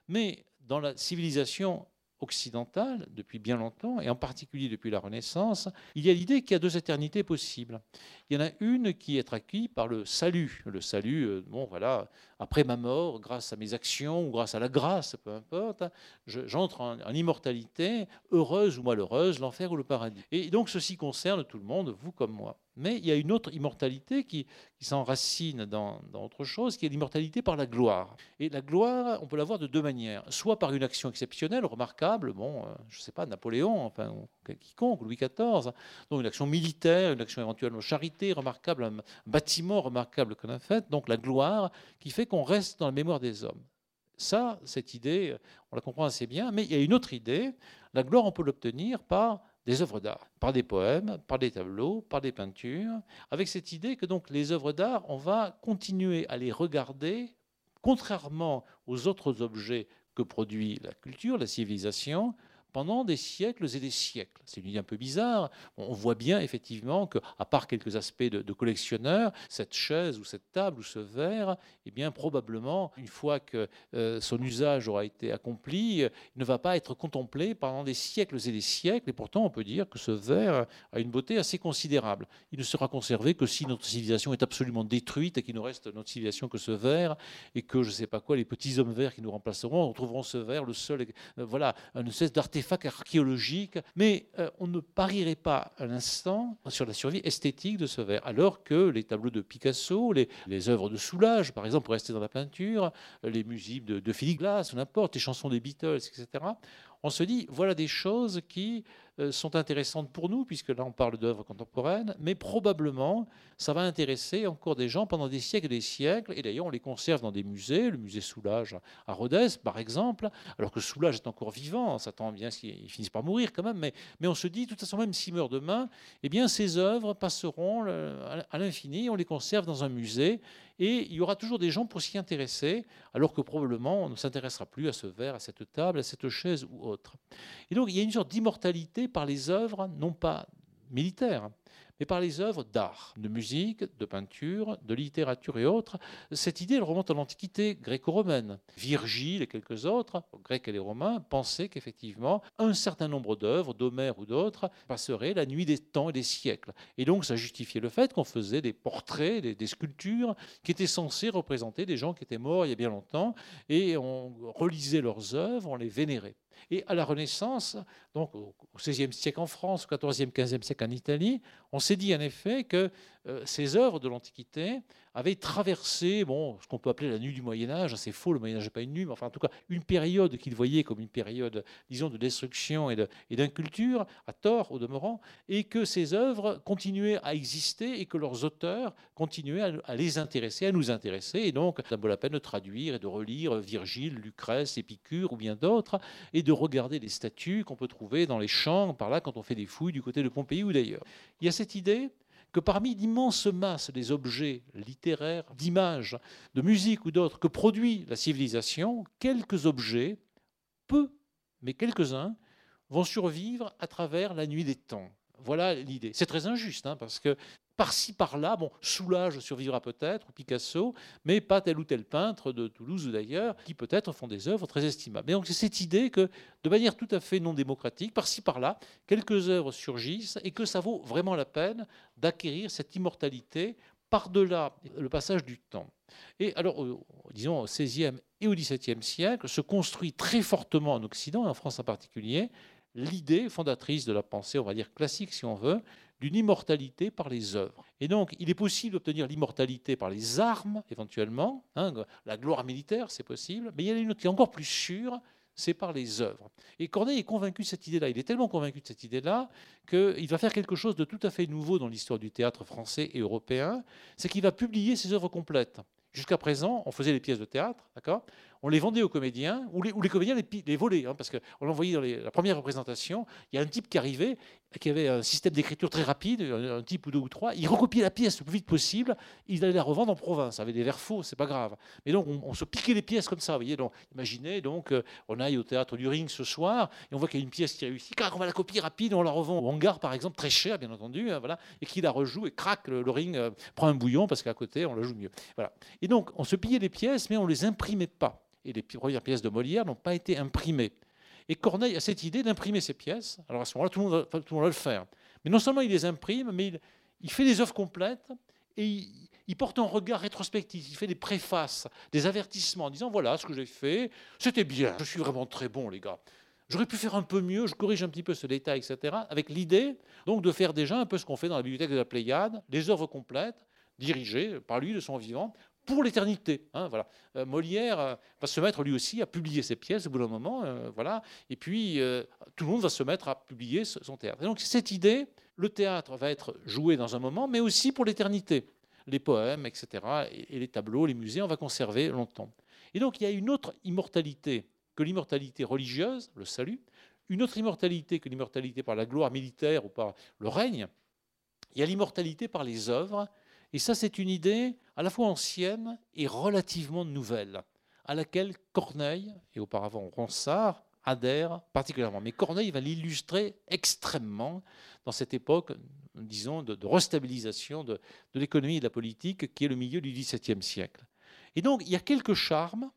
Mais dans la civilisation occidentale depuis bien longtemps, et en particulier depuis la Renaissance, il y a l'idée qu'il y a deux éternités possibles. Il y en a une qui est acquise par le salut. Le salut, euh, bon voilà, après ma mort, grâce à mes actions ou grâce à la grâce, peu importe, j'entre en, immortalité, heureuse ou malheureuse, l'enfer ou le paradis. Et donc ceci concerne tout le monde, vous comme moi. Mais il y a une autre immortalité qui, s'enracine dans, autre chose, qui est l'immortalité par la gloire. Et la gloire, on peut l'avoir de deux manières. Soit par une action exceptionnelle, remarquable, bon, euh, je ne sais pas, Napoléon, enfin, quiconque, Louis XIV, donc une action militaire, une action éventuellement charité remarquable, un bâtiment remarquable qu'on a fait, donc la gloire qui fait qu'on reste dans la mémoire des hommes. Ça, cette idée, on la comprend assez bien, mais il y a une autre idée. La gloire, on peut l'obtenir par des œuvres d'art, par des poèmes, par des tableaux, par des peintures, avec cette idée que donc les œuvres d'art, on va continuer à les regarder, contrairement aux autres objets que produit la culture, la civilisation, pendant des siècles et des siècles. C'est une idée un peu bizarre. On voit bien effectivement que, à part quelques aspects de, collectionneur, cette chaise ou cette table ou ce verre, eh bien probablement, une fois que euh, son usage aura été accompli, il ne va pas être contemplé pendant des siècles et des siècles. Et pourtant, on peut dire que ce verre a une beauté assez considérable. Il ne sera conservé que si notre civilisation est absolument détruite et qu'il ne reste notre civilisation que ce verre et que je ne sais pas quoi, les petits hommes verts qui nous remplaceront retrouveront ce verre, le seul, euh, voilà, une espèce d'artefact artefacts archéologiques, mais euh, on ne parierait pas un instant sur la survie esthétique de ce verre, alors que les tableaux de Picasso, les, œuvres de Soulage, par exemple, pour rester dans la peinture, les musiques de, de Philippe Glass, n'importe, les chansons des Beatles, etc., on se dit, voilà des choses qui euh, sont intéressantes pour nous, puisque là on parle d'œuvres contemporaines, mais probablement ça va intéresser encore des gens pendant des siècles et des siècles, et d'ailleurs on les conserve dans des musées, le musée Soulage à Rodez par exemple, alors que Soulage est encore vivant, on s'attend bien qu'il finisse par mourir quand même, mais, mais on se dit, de toute façon même s'il meurt demain, eh bien ces œuvres passeront euh, à l'infini, on les conserve dans un musée, et il y aura toujours des gens pour s'y intéresser, alors que probablement on ne s'intéressera plus à ce verre, à cette table, à cette chaise ou autre. Et donc il y a une sorte d'immortalité par les œuvres, non pas militaires, mais par les œuvres d'art, de musique, de peinture, de littérature et autres. Cette idée, remonte à l'Antiquité gréco-romaine. Virgile et quelques autres, grecs et les romains, pensaient qu'effectivement, un certain nombre d'œuvres, d'Homère ou d'autres, passeraient la nuit des temps et des siècles. Et donc, ça justifiait le fait qu'on faisait des portraits, des, des sculptures qui étaient censées représenter des gens qui étaient morts il y a bien longtemps, et on relisait leurs œuvres, on les vénérait. Et à la Renaissance, donc au XVIe siècle en France, au XIVe, XVe siècle en Italie, on s'est dit en effet que ces œuvres de l'Antiquité avaient traversé ce qu'on peut appeler la nuit du Moyen Âge. C'est faux, le Moyen Âge n'est pas une nuit, mais enfin en tout cas une période qu'il voyait comme une période, disons, de destruction et d'inculture, à tort au demeurant, et que ces œuvres continuaient à exister et que leurs auteurs continuaient à, les intéresser, à nous intéresser. Et donc, ça vaut la peine de traduire et de relire Virgile, Lucrèce, Épicure ou bien d'autres, et de regarder les statues qu'on peut trouver dans les champs, par là, quand on fait des fouilles du côté de Pompéi ou d'ailleurs. Il y a cette idée que parmi l'immense masse des objets littéraires, d'images, de musique ou d'autres que produit la civilisation, quelques objets, peu, mais quelques-uns, vont survivre à travers la nuit des temps. Voilà l'idée. C'est très injuste, hein, parce que par-ci, par-là, bon, Soulage survivra peut-être, ou Picasso, mais pas tel ou tel peintre de Toulouse ou d'ailleurs, qui peut-être font des œuvres très estimables. Et donc c'est cette idée que, de manière tout à fait non démocratique, par-ci, par-là, quelques œuvres surgissent et que ça vaut vraiment la peine d'acquérir cette immortalité par-delà le passage du temps. Et alors, disons, au XVIe et au XVIIe siècle, se construit très fortement en Occident, et en France en particulier, l'idée fondatrice de la pensée, on va dire classique si on veut, d'une immortalité par les œuvres. Et donc, il est possible d'obtenir l'immortalité par les armes, éventuellement. Hein, la gloire militaire, c'est possible. Mais il y en a une autre qui est encore plus sûre, c'est par les œuvres. Et Corneille est convaincu de cette idée-là. Il est tellement convaincu de cette idée-là qu'il va faire quelque chose de tout à fait nouveau dans l'histoire du théâtre français et européen. C'est qu'il va publier ses œuvres complètes. Jusqu'à présent, on faisait les pièces de théâtre, d'accord? On les vendait aux comédiens, ou les, comédiens les, volaient, hein, parce qu'on l'envoyait dans la première représentation, il y a un type qui arrivait, qui avait un système d'écriture très rapide, un, type ou deux ou trois, il recopiait la pièce le plus vite possible, il allait la revendre en province, avec des vers faux, c'est pas grave. Mais donc on, se piquait les pièces comme ça, vous voyez, imaginez donc euh, on aille au théâtre du Ring ce soir, et on voit qu'il y a une pièce qui réussit, car on va la copier rapide, on la revend au hangar par exemple, très cher bien entendu, hein, voilà, et qui la rejoue, et craque, le, Ring euh, prend un bouillon, parce qu'à côté on la joue mieux. Voilà. Et donc on se pillait les pièces, mais on les imprimait pas et les premières pièces de Molière n'ont pas été imprimées. Et Corneille a cette idée d'imprimer ces pièces. Alors à ce moment-là, tout, le monde, va le faire. Mais non seulement il les imprime, mais il, fait des œuvres complètes et il, porte un regard rétrospectif. Il fait des préfaces, des avertissements en disant voilà ce que j'ai fait, c'était bien, je suis vraiment très bon, les gars. J'aurais pu faire un peu mieux, je corrige un petit peu ce détail, etc. Avec l'idée donc de faire déjà un peu ce qu'on fait dans la bibliothèque de la Pléiade, des œuvres complètes, dirigées par lui de son vivant, pour l'éternité. Hein, voilà. Euh, Molière euh, va se mettre lui aussi à publier ses pièces au bout d'un moment, euh, voilà. Et puis tout le monde va se mettre à publier son théâtre. Et donc cette idée, le théâtre va être joué dans un moment, mais aussi pour l'éternité. Les poèmes, etc., et les tableaux, les musées, on va conserver longtemps. Et donc il y a une autre immortalité que l'immortalité religieuse, le salut, une autre immortalité que l'immortalité par la gloire militaire ou par le règne. Il y a l'immortalité par les œuvres et ça, c'est une idée à la fois ancienne et relativement nouvelle, à laquelle Corneille, et auparavant Ronsard, adhèrent particulièrement. Mais Corneille va l'illustrer extrêmement dans cette époque, disons, de, restabilisation de, de l'économie et de la politique qui est le milieu du XVIIe siècle. Et donc, il y a quelques charmes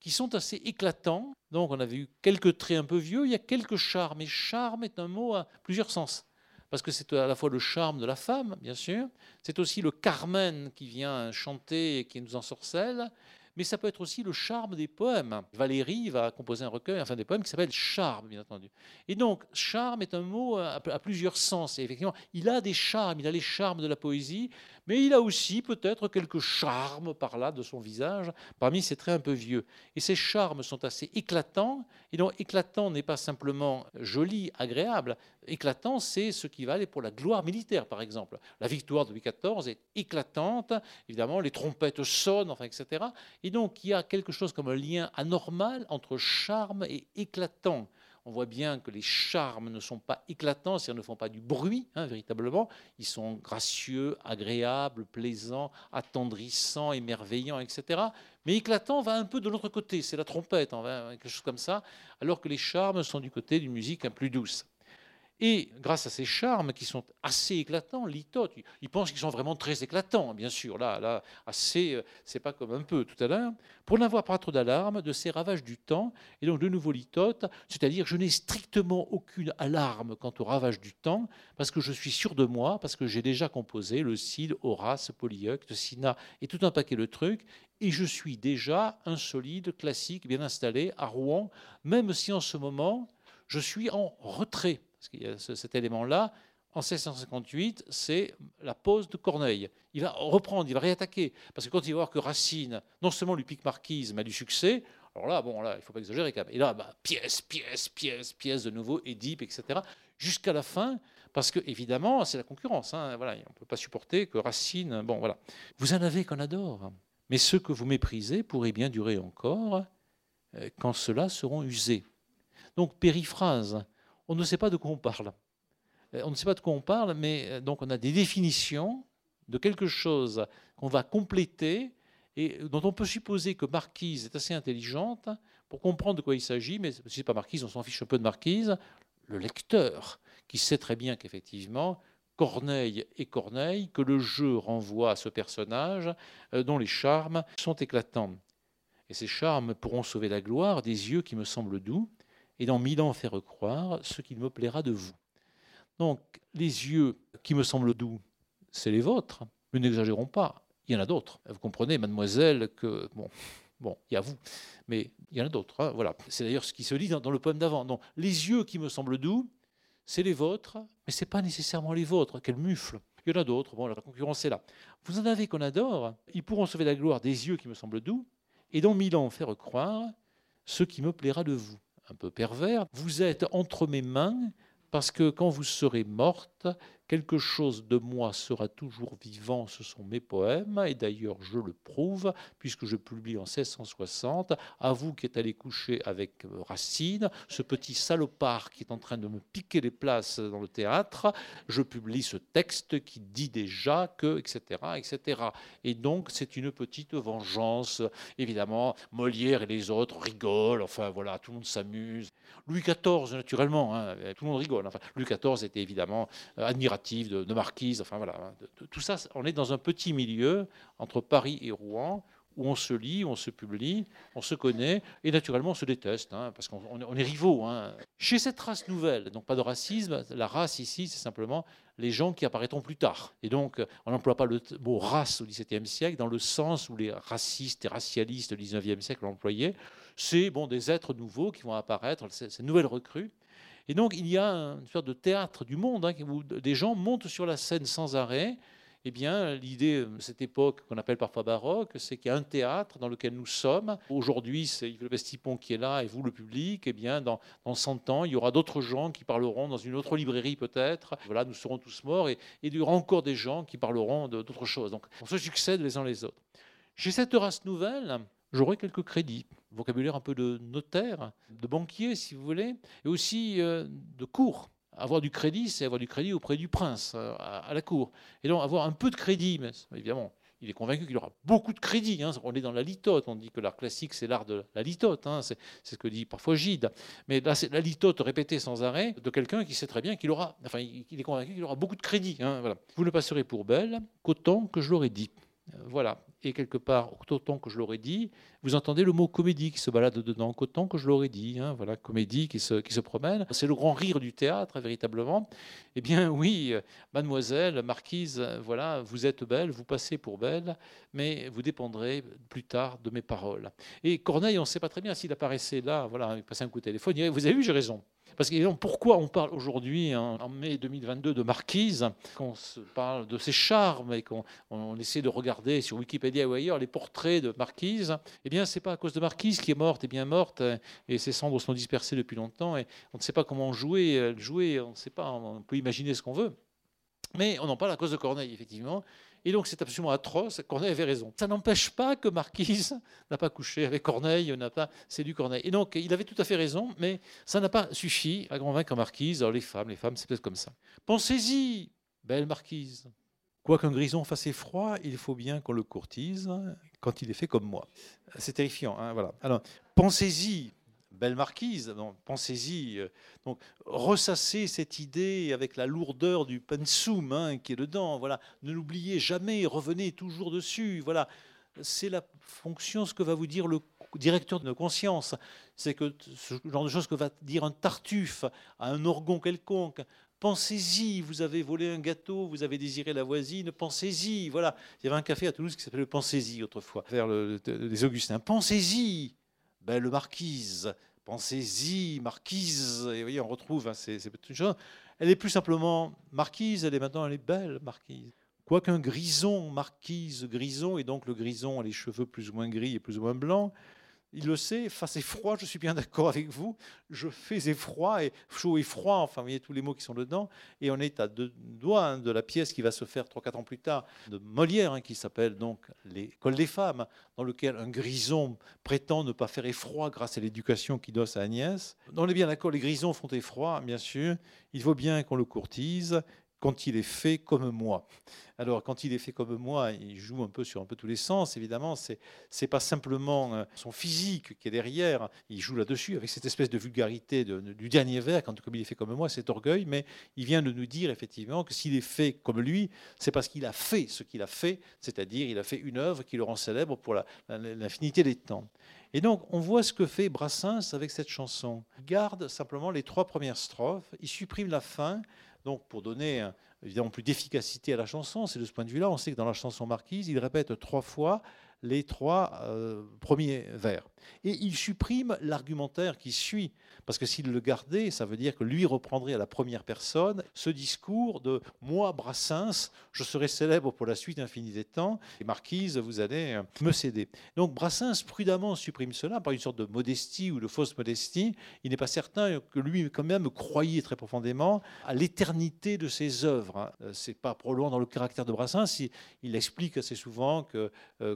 qui sont assez éclatants. Donc, on avait eu quelques traits un peu vieux, il y a quelques charmes. Et charme est un mot à plusieurs sens parce que c'est à la fois le charme de la femme, bien sûr, c'est aussi le Carmen qui vient chanter et qui nous ensorcelle, mais ça peut être aussi le charme des poèmes. Valérie va composer un recueil, enfin des poèmes qui s'appelle Charme, bien entendu. Et donc, charme est un mot à, plusieurs sens. Et effectivement, il a des charmes, il a les charmes de la poésie, mais il a aussi peut-être quelques charmes par là de son visage, parmi ses traits un peu vieux. Et ces charmes sont assez éclatants, et donc éclatant n'est pas simplement joli, agréable, éclatant c'est ce qui va aller pour la gloire militaire, par exemple. La victoire de Louis XIV est éclatante, évidemment, les trompettes sonnent, enfin, etc. Et donc il y a quelque chose comme un lien anormal entre charme et éclatant on voit bien que les charmes ne sont pas éclatants, c'est-à-dire ne font pas du bruit, hein, véritablement. Ils sont gracieux, agréables, plaisants, attendrissants, émerveillants, etc. Mais éclatant va un peu de l'autre côté, c'est la trompette, hein, quelque chose comme ça, alors que les charmes sont du côté d'une musique un plus douce. Et grâce à ces charmes qui sont assez éclatants, litote, ils pensent qu'ils sont vraiment très éclatants, bien sûr. Là, là, assez, euh, c'est pas comme un peu tout à l'heure. Pour n'avoir pas trop d'alarme de ces ravages du temps, et donc de nouveau litote, c'est-à-dire je n'ai strictement aucune alarme quant aux ravages du temps, parce que je suis sûr de moi, parce que j'ai déjà composé le Cid, Horace, Polyeucte, Sina et tout un paquet de trucs, et je suis déjà un solide classique bien installé à Rouen, même si en ce moment je suis en retrait parce qu'il y a cet élément-là, en 1658, c'est la pose de Corneille. Il va reprendre, il va réattaquer. Parce que quand il va voir que Racine, non seulement lui pique Marquise, mais a du succès, alors là, bon, là, il ne faut pas exagérer. Et là, bah, pièce, pièce, pièce, pièce de nouveau, Édipe, etc. Jusqu'à la fin, parce que évidemment, c'est la concurrence. Hein, voilà, on ne peut pas supporter que Racine. Bon, voilà. Vous en avez qu'on adore. Mais ceux que vous méprisez pourraient bien durer encore euh, quand ceux-là seront usés. Donc, périphrase. On ne sait pas de quoi on parle. Euh, on ne sait pas de quoi on parle, mais euh, on a des définitions de quelque chose qu'on va compléter et dont on peut supposer que Marquise est assez intelligente pour comprendre de quoi il s'agit, mais si ce n'est pas Marquise, on s'en fiche un peu de Marquise, le lecteur, qui sait très bien qu'effectivement, Corneille est Corneille, que le jeu renvoie à ce personnage euh, dont les charmes sont éclatants. Et ces charmes pourront sauver la gloire des yeux qui me semblent doux, et dans mille ans faire croire ce qu'il me plaira de vous. Donc, les yeux qui me semblent doux, c'est les vôtres, mais n'exagérons pas, il y en a d'autres. Vous comprenez, mademoiselle, que, bon, bon, il y a vous, mais il y en a d'autres. Hein, voilà. C'est d'ailleurs ce qui se dit dans, le poème d'avant. Donc, les yeux qui me semblent doux, c'est les vôtres, mais ce n'est pas nécessairement les vôtres. Quel mufle Il y en a d'autres. Bon, la concurrence est là. Vous en avez qu'on adore. Ils pourront sauver la gloire des yeux qui me semblent doux, et dans mille ans faire croire ce qui me plaira de vous. Un peu pervers. Vous êtes entre mes mains parce que quand vous serez morte, quelque chose de moi sera toujours vivant, ce sont mes poèmes, et d'ailleurs je le prouve, puisque je publie en 1660, à vous qui êtes allé coucher avec euh, Racine, ce petit salopard qui est en train de me piquer les places dans le théâtre, je publie ce texte qui dit déjà que, etc., etc. Et donc c'est une petite vengeance, évidemment, Molière et les autres rigolent, enfin voilà, tout le monde s'amuse. Louis XIV, naturellement, hein, tout le monde rigole. Enfin, Louis XIV était évidemment euh, de, Marquise. Enfin voilà, hein, tout ça, on est dans un petit milieu entre Paris et Rouen où on se lit, on se publie, on se connaît, et naturellement on se déteste, hein, parce qu'on est rivaux. Chez cette race nouvelle, donc pas de racisme, la race ici, c'est simplement les gens qui apparaîtront plus tard. Et donc, on n'emploie pas le mot race au XVIIe siècle dans le sens où les racistes et racialistes du XIXe siècle l'employaient c'est bon, des êtres nouveaux qui vont apparaître, ces nouvelles recrues. Et donc, il y a une sorte de théâtre du monde, hein, où des gens montent sur la scène sans arrêt. Eh bien, l'idée de cette époque qu'on appelle parfois baroque, c'est qu'il y a un théâtre dans lequel nous sommes. Aujourd'hui, c'est Yves Le Bestipon qui est là et vous, le public. Eh bien, dans, dans 100 ans, il y aura d'autres gens qui parleront dans une autre librairie peut-être. Voilà, nous serons tous morts et, et il y aura encore des gens qui parleront d'autres choses. Donc, on se succède les uns les autres. Chez cette race nouvelle, j'aurai quelques crédits, vocabulaire un peu de notaire, de banquier si vous voulez, et aussi euh, de cour. Avoir du crédit, c'est avoir du crédit auprès du prince, euh, à, la cour. Et donc avoir un peu de crédit, mais évidemment, il est convaincu qu'il aura beaucoup de crédit. Hein. On est dans la litote. On dit que l'art classique, c'est l'art de la litote. Hein. C'est ce que dit parfois Gide. Mais là, c'est la litote répétée sans arrêt de quelqu'un qui sait très bien qu'il aura, enfin, il est convaincu qu'il aura beaucoup de crédit. Hein. Vous ne passerez pour belle qu'autant que je l'aurais dit. Euh, voilà. Et quelque part, autant que je l'aurais dit, vous entendez le mot comédie qui se balade dedans, autant que je l'aurais dit. Hein, voilà, comédie qui se, promène. C'est le grand rire du théâtre, véritablement. Eh bien, oui, mademoiselle, marquise, voilà, vous êtes belle, vous passez pour belle, mais vous dépendrez plus tard de mes paroles. Et Corneille, on ne sait pas très bien s'il apparaissait là, voilà, il passait un coup de téléphone, vous avez vu, j'ai raison. Parce que pourquoi on parle aujourd'hui, en mai 2022, de Marquise, qu'on parle de ses charmes et qu'on essaie de regarder sur Wikipédia ou ailleurs les portraits de Marquise Eh bien, c'est pas à cause de Marquise qui est morte, et bien morte, et ses cendres sont dispersées depuis longtemps, et on ne sait pas comment jouer, jouer, on ne sait pas, on peut imaginer ce qu'on veut. Mais on en parle à cause de Corneille, effectivement. Et donc c'est absolument atroce. Corneille avait raison. Ça n'empêche pas que Marquise n'a pas couché avec Corneille, n'a pas séduit Corneille. Et donc il avait tout à fait raison, mais ça n'a pas suffi à convaincre Marquise. Alors les femmes, les femmes, c'est peut-être comme ça. Pensez-y, belle Marquise. Quoiqu'un grison fasse froid, il faut bien qu'on le courtise quand il est fait comme moi. C'est terrifiant. Hein, voilà. Alors pensez-y, belle marquise, pensez-y. Euh, donc, ressassez cette idée avec la lourdeur du pensum hein, qui est dedans. Voilà, ne l'oubliez jamais, revenez toujours dessus. Voilà, c'est la fonction, ce que va vous dire le directeur de conscience. C'est que ce genre de choses que va dire un tartuffe à un orgon quelconque. Pensez-y, vous avez volé un gâteau, vous avez désiré la voisine, pensez-y. Voilà, il y avait un café à Toulouse qui s'appelait le Pensez-y autrefois, vers les Augustins. Pensez-y, belle marquise, pensez-y, marquise, et vous voyez, on retrouve hein, ces, petites. Elle est plus simplement marquise, elle est maintenant, elle est belle, marquise. Quoiqu'un grison, marquise, grison, et donc le grison a les cheveux plus ou moins gris et plus ou moins blancs, il le sait, face froid, je suis bien d'accord avec vous, je fais effroi, et chaud et froid, enfin, vous voyez tous les mots qui sont dedans, et on est à deux doigts hein, de la pièce qui va se faire 3-4 ans plus tard, de Molière, hein, qui s'appelle donc L'école des femmes, dans lequel un grison prétend ne pas faire effroi grâce à l'éducation qu'il donne à Agnès. On est bien d'accord, les grisons font effroi, bien sûr, il faut bien qu'on le courtise, quand il est fait comme moi. Alors, quand il est fait comme moi, il joue un peu sur un peu tous les sens, évidemment. C'est n'est pas simplement euh, son physique qui est derrière. Il joue là-dessus avec cette espèce de vulgarité du dernier vers, quand comme il est fait comme moi, cet orgueil. Mais il vient de nous dire effectivement que s'il est fait comme lui, c'est parce qu'il a fait ce qu'il a fait, c'est-à-dire il a fait une œuvre qui le rend célèbre pour l'infinité des temps. Et donc, on voit ce que fait Brassens avec cette chanson. Il garde simplement les trois premières strophes, il supprime la fin, donc, pour donner évidemment plus d'efficacité à la chanson, c'est de ce point de vue-là, on sait que dans la chanson Marquise, il répète trois fois les trois euh, premiers vers. Et il supprime l'argumentaire qui suit, parce que s'il le gardait, ça veut dire que lui reprendrait à la première personne ce discours de moi, Brassens, je serai célèbre pour la suite infinie des temps, et Marquise, vous allez euh, me céder. Donc Brassens prudemment supprime cela par une sorte de modestie ou de fausse modestie. Il n'est pas certain que lui, quand même, croyait très profondément à l'éternité de ses œuvres. Hein. Euh, c'est pas probablement dans le caractère de Brassens. Il, explique assez souvent que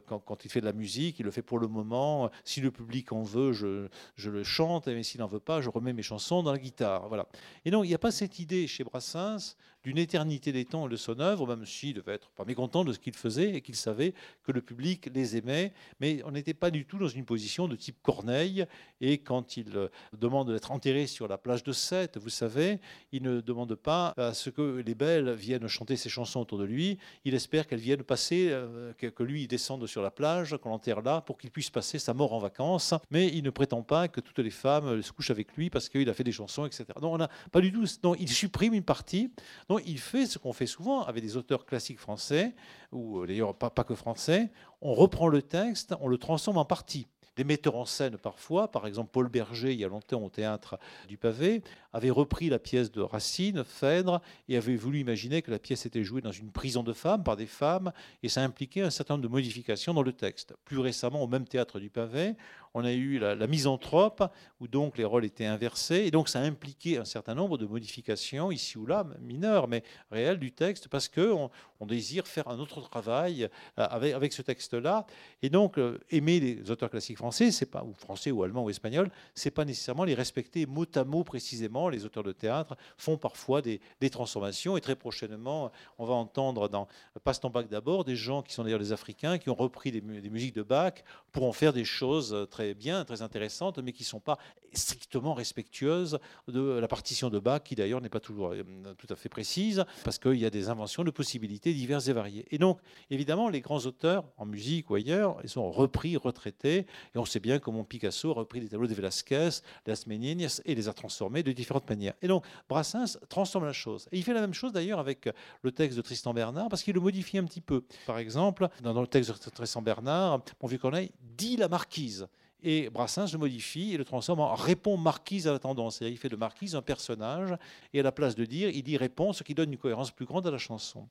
quand il fait de la musique, il le fait pour le moment. Si le public en veut, je, je le chante, mais s'il n'en veut pas, je remets mes chansons dans la guitare. Voilà. Et donc, il n'y a pas cette idée chez Brassens d'une éternité des temps de son œuvre, même s'il devait être pas mécontent de ce qu'il faisait et qu'il savait que le public les aimait, mais on n'était pas du tout dans une position de type Corneille. Et quand il euh, demande d'être enterré sur la plage de Sète, vous savez, il ne demande pas à ce que les belles viennent chanter ses chansons autour de lui. Il espère qu'elles viennent passer, euh, que lui descende sur la plage, qu'on l'enterre là, pour qu'il puisse passer sa mort en vacances. Mais il ne prétend pas que toutes les femmes se couchent avec lui parce qu'il a fait des chansons, etc. Donc on n'a pas du tout. Donc il supprime une partie. Donc il fait ce qu'on fait souvent avec des auteurs classiques français, ou euh, d'ailleurs pas, pas que français, on reprend le texte, on le transforme en partie. Des metteurs en scène parfois, par exemple Paul Berger, il y a longtemps au théâtre du Pavé, avait repris la pièce de Racine, Phèdre, et avait voulu imaginer que la pièce était jouée dans une prison de femmes, par des femmes, et ça impliquait un certain nombre de modifications dans le texte. Plus récemment, au même théâtre du Pavé, on a eu la, misanthrope, où donc les rôles étaient inversés, et donc ça impliquait un certain nombre de modifications, ici ou là, mineures, mais réelles du texte, parce qu'on on désire faire un autre travail euh, avec, ce texte-là. Et donc, euh, aimer les auteurs classiques français, c'est pas, ou français ou allemand ou espagnol, c'est pas nécessairement les respecter mot à mot précisément les auteurs de théâtre font parfois des, transformations. Et très prochainement, on va entendre dans Passe ton bac d'abord des gens qui sont d'ailleurs des Africains, qui ont repris des, musiques de Bach pour en faire des choses très bien, très intéressantes, mais qui ne sont pas strictement respectueuses de la partition de Bach, qui d'ailleurs n'est pas toujours euh, tout à fait précise, parce qu'il y a des inventions de possibilités diverses et variées. Et donc, évidemment, les grands auteurs en musique ou ailleurs, ils sont repris, retraités, et on sait bien comment Picasso a repris les tableaux de Velázquez, Las Meninas, et les a transformés de différentes manières. Et donc, Brassens transforme la chose. Et il fait la même chose d'ailleurs avec le texte de Tristan Bernard, parce qu'il le modifie un petit peu. Par exemple, dans le texte de Tristan Bernard, mon vieux Corneille dit la marquise. Et Brassens le modifie et le transforme en répond marquise à la tendance. Il fait de marquise un personnage, et à la place de dire, il dit répond, ce qui donne une cohérence plus grande à la chanson.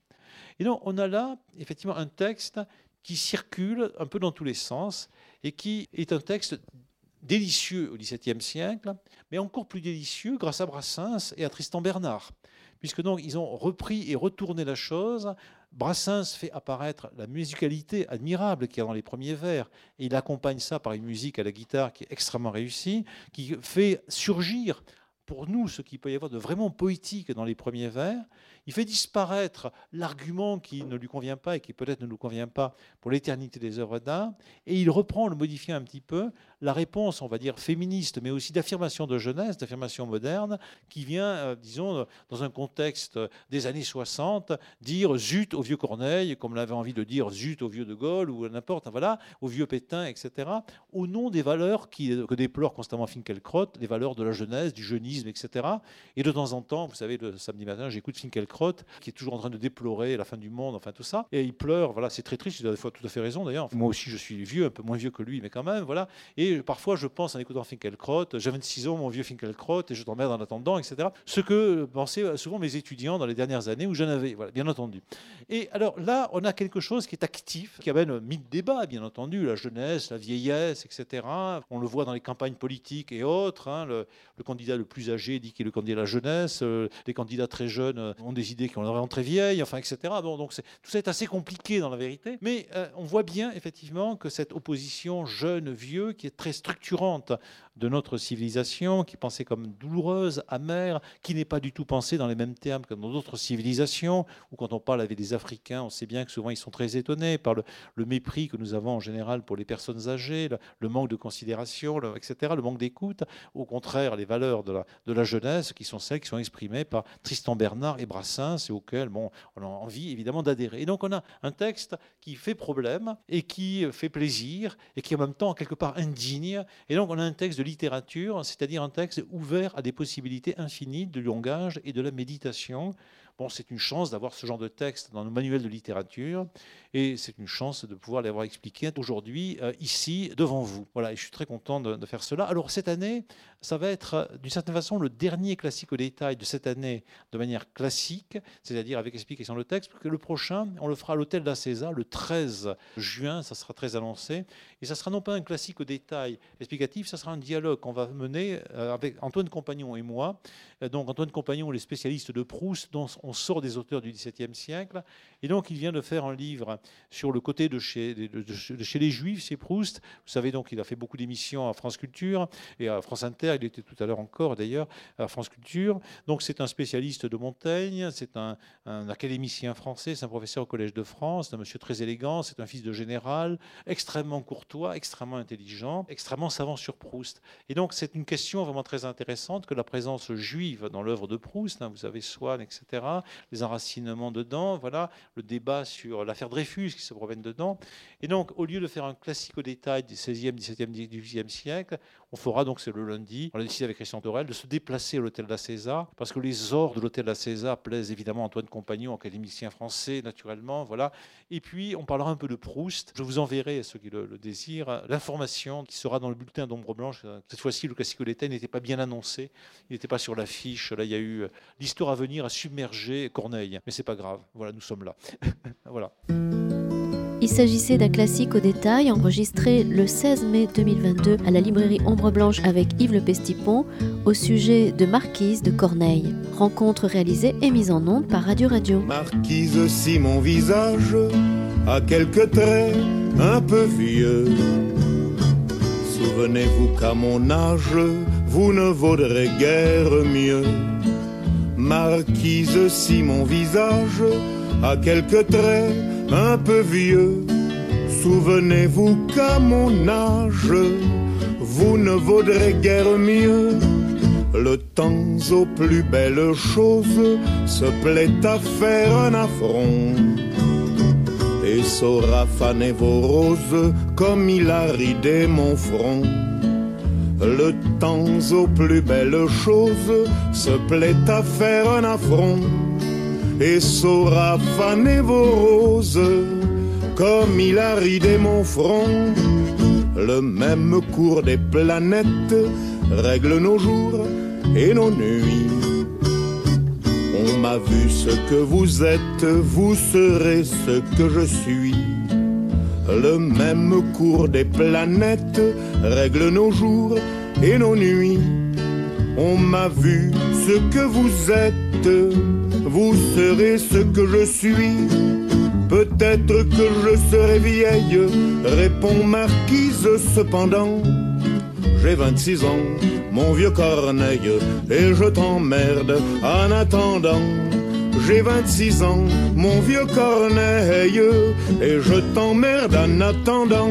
Et donc on a là effectivement un texte qui circule un peu dans tous les sens, et qui est un texte délicieux au XVIIe siècle, mais encore plus délicieux grâce à Brassens et à Tristan Bernard, puisque donc ils ont repris et retourné la chose. Brassens fait apparaître la musicalité admirable qu'il y a dans les premiers vers, et il accompagne ça par une musique à la guitare qui est extrêmement réussie, qui fait surgir pour nous ce qu'il peut y avoir de vraiment poétique dans les premiers vers, il fait disparaître l'argument qui ne lui convient pas et qui peut-être ne nous convient pas pour l'éternité des œuvres d'art, et il reprend, le modifiant un petit peu, la réponse, on va dire, féministe, mais aussi d'affirmation de jeunesse, d'affirmation moderne, qui vient, euh, disons, dans un contexte des années 60, dire zut au vieux Corneille, comme l'avait envie de dire zut au vieux De Gaulle, ou n'importe, voilà, au vieux Pétain, etc., au nom des valeurs que déplore constamment Finkielkraut, les valeurs de la jeunesse, du jeunisme, etc. Et de temps en temps, vous savez, le samedi matin, j'écoute Finkielkraut, qui est toujours en train de déplorer la fin du monde, enfin tout ça. Et il pleure, voilà, c'est très triste, il a des fois tout à fait raison d'ailleurs. Moi aussi, je suis vieux, un peu moins vieux que lui, mais quand même, voilà. Et parfois, je pense en écoutant Finkelkraut, j'ai 26 ans, mon vieux Finkelkraut, et je t'emmerde en attendant, etc. Ce que pensaient souvent mes étudiants dans les dernières années où j'en avais, voilà, bien entendu. Et alors là, on a quelque chose qui est actif, qui amène mille débats, bien entendu, la jeunesse, la vieillesse, etc. On le voit dans les campagnes politiques et autres. Hein. le, candidat le plus âgé dit qu'il est le candidat de la jeunesse. Euh, les candidats très jeunes ont des idées qui ont l'air très vieilles, enfin, etc. Bon, donc tout ça est assez compliqué dans la vérité. Mais euh, on voit bien, effectivement, que cette opposition jeune-vieux, qui est très structurante de notre civilisation, qui est pensée comme douloureuse, amère, qui n'est pas du tout pensée dans les mêmes termes que dans d'autres civilisations, où quand on parle avec des Africains, on sait bien que souvent ils sont très étonnés par le, mépris que nous avons en général pour les personnes âgées, le, manque de considération, etc., le manque d'écoute. Au contraire, les valeurs de la, jeunesse, qui sont celles qui sont exprimées par Tristan Bernard et Brassens, et auxquelles bon, on a envie évidemment d'adhérer. Et donc on a un texte qui fait problème et qui fait plaisir, et qui en même temps quelque part indigne. Et donc on a un texte de littérature, c'est-à-dire un texte ouvert à des possibilités infinies de langage et de la méditation. Bon, c'est une chance d'avoir ce genre de texte dans nos manuels de littérature et c'est une chance de pouvoir l'avoir expliqué aujourd'hui euh, ici devant vous. Voilà, et je suis très content de, faire cela. Alors cette année, ça va être euh, d'une certaine façon le dernier classique au détail de cette année de manière classique, c'est-à-dire avec explication de texte, le prochain, on le fera à l'hôtel César le 13 juin, ça sera très annoncé, et ça sera non pas un classique au détail explicatif, ça sera un dialogue qu'on va mener euh, avec Antoine Compagnon et moi. Donc Antoine Compagnon, les spécialistes de Proust, dont on sort des auteurs du XVIIe siècle, et donc il vient de faire un livre sur le côté de chez, de, chez les Juifs, c'est Proust. Vous savez donc il a fait beaucoup d'émissions à France Culture et à France Inter. Il était tout à l'heure encore d'ailleurs à France Culture. Donc c'est un spécialiste de Montaigne, c'est un, académicien français, c'est un professeur au Collège de France, c'est un monsieur très élégant, c'est un fils de général, extrêmement courtois, extrêmement intelligent, extrêmement savant sur Proust. Et donc c'est une question vraiment très intéressante que la présence juive dans l'œuvre de Proust. Hein, vous avez Swann, etc. Les enracinements dedans, voilà, le débat sur l'affaire Dreyfus qui se promène dedans. Et donc, au lieu de faire un classique au détail du 16e, 17e, 18e siècle, on fera donc, c'est le lundi, on a décidé avec Christian Torel de se déplacer à l'hôtel de la César, parce que les ors de l'hôtel de la César plaisent évidemment à Antoine Compagnon, académicien français, naturellement. Voilà. Et puis, on parlera un peu de Proust. Je vous enverrai, à ceux qui le, désirent, l'information qui sera dans le bulletin d'Ombre Blanche. Cette fois-ci, le classique au détail n'était pas bien annoncé, il n'était pas sur l'affiche. Là, il y a eu l'histoire à venir à submerger Corneille. Mais c'est pas grave. Voilà, nous sommes là. voilà. Il s'agissait d'un classique au détail enregistré le 16 mai 2022 à la librairie Ombre Blanche avec Yves Le Pestipon au sujet de Marquise de Corneille. Rencontre réalisée et mise en onde par Radio Radio. Marquise, si mon visage a quelques traits un peu vieux, souvenez-vous qu'à mon âge, vous ne vaudrez guère mieux. Marquise, si mon visage a quelques traits un peu vieux. Souvenez-vous qu'à mon âge, vous ne vaudrez guère mieux. Le temps aux plus belles choses se plaît à faire un affront et saura faner vos roses comme il a ridé mon front. Le temps aux plus belles choses se plaît à faire un affront et saura faner vos roses comme il a ridé mon front. Le même cours des planètes règle nos jours et nos nuits. On m'a vu ce que vous êtes, vous serez ce que je suis. Le même cours des planètes règle nos jours et nos nuits. On m'a vu ce que vous êtes vous serez ce que je suis. Peut-être que je serai vieille, répond Marquise cependant. J'ai 26 ans, mon vieux Corneille, et je t'emmerde en attendant. J'ai 26 ans, mon vieux Corneille, et je t'emmerde en attendant.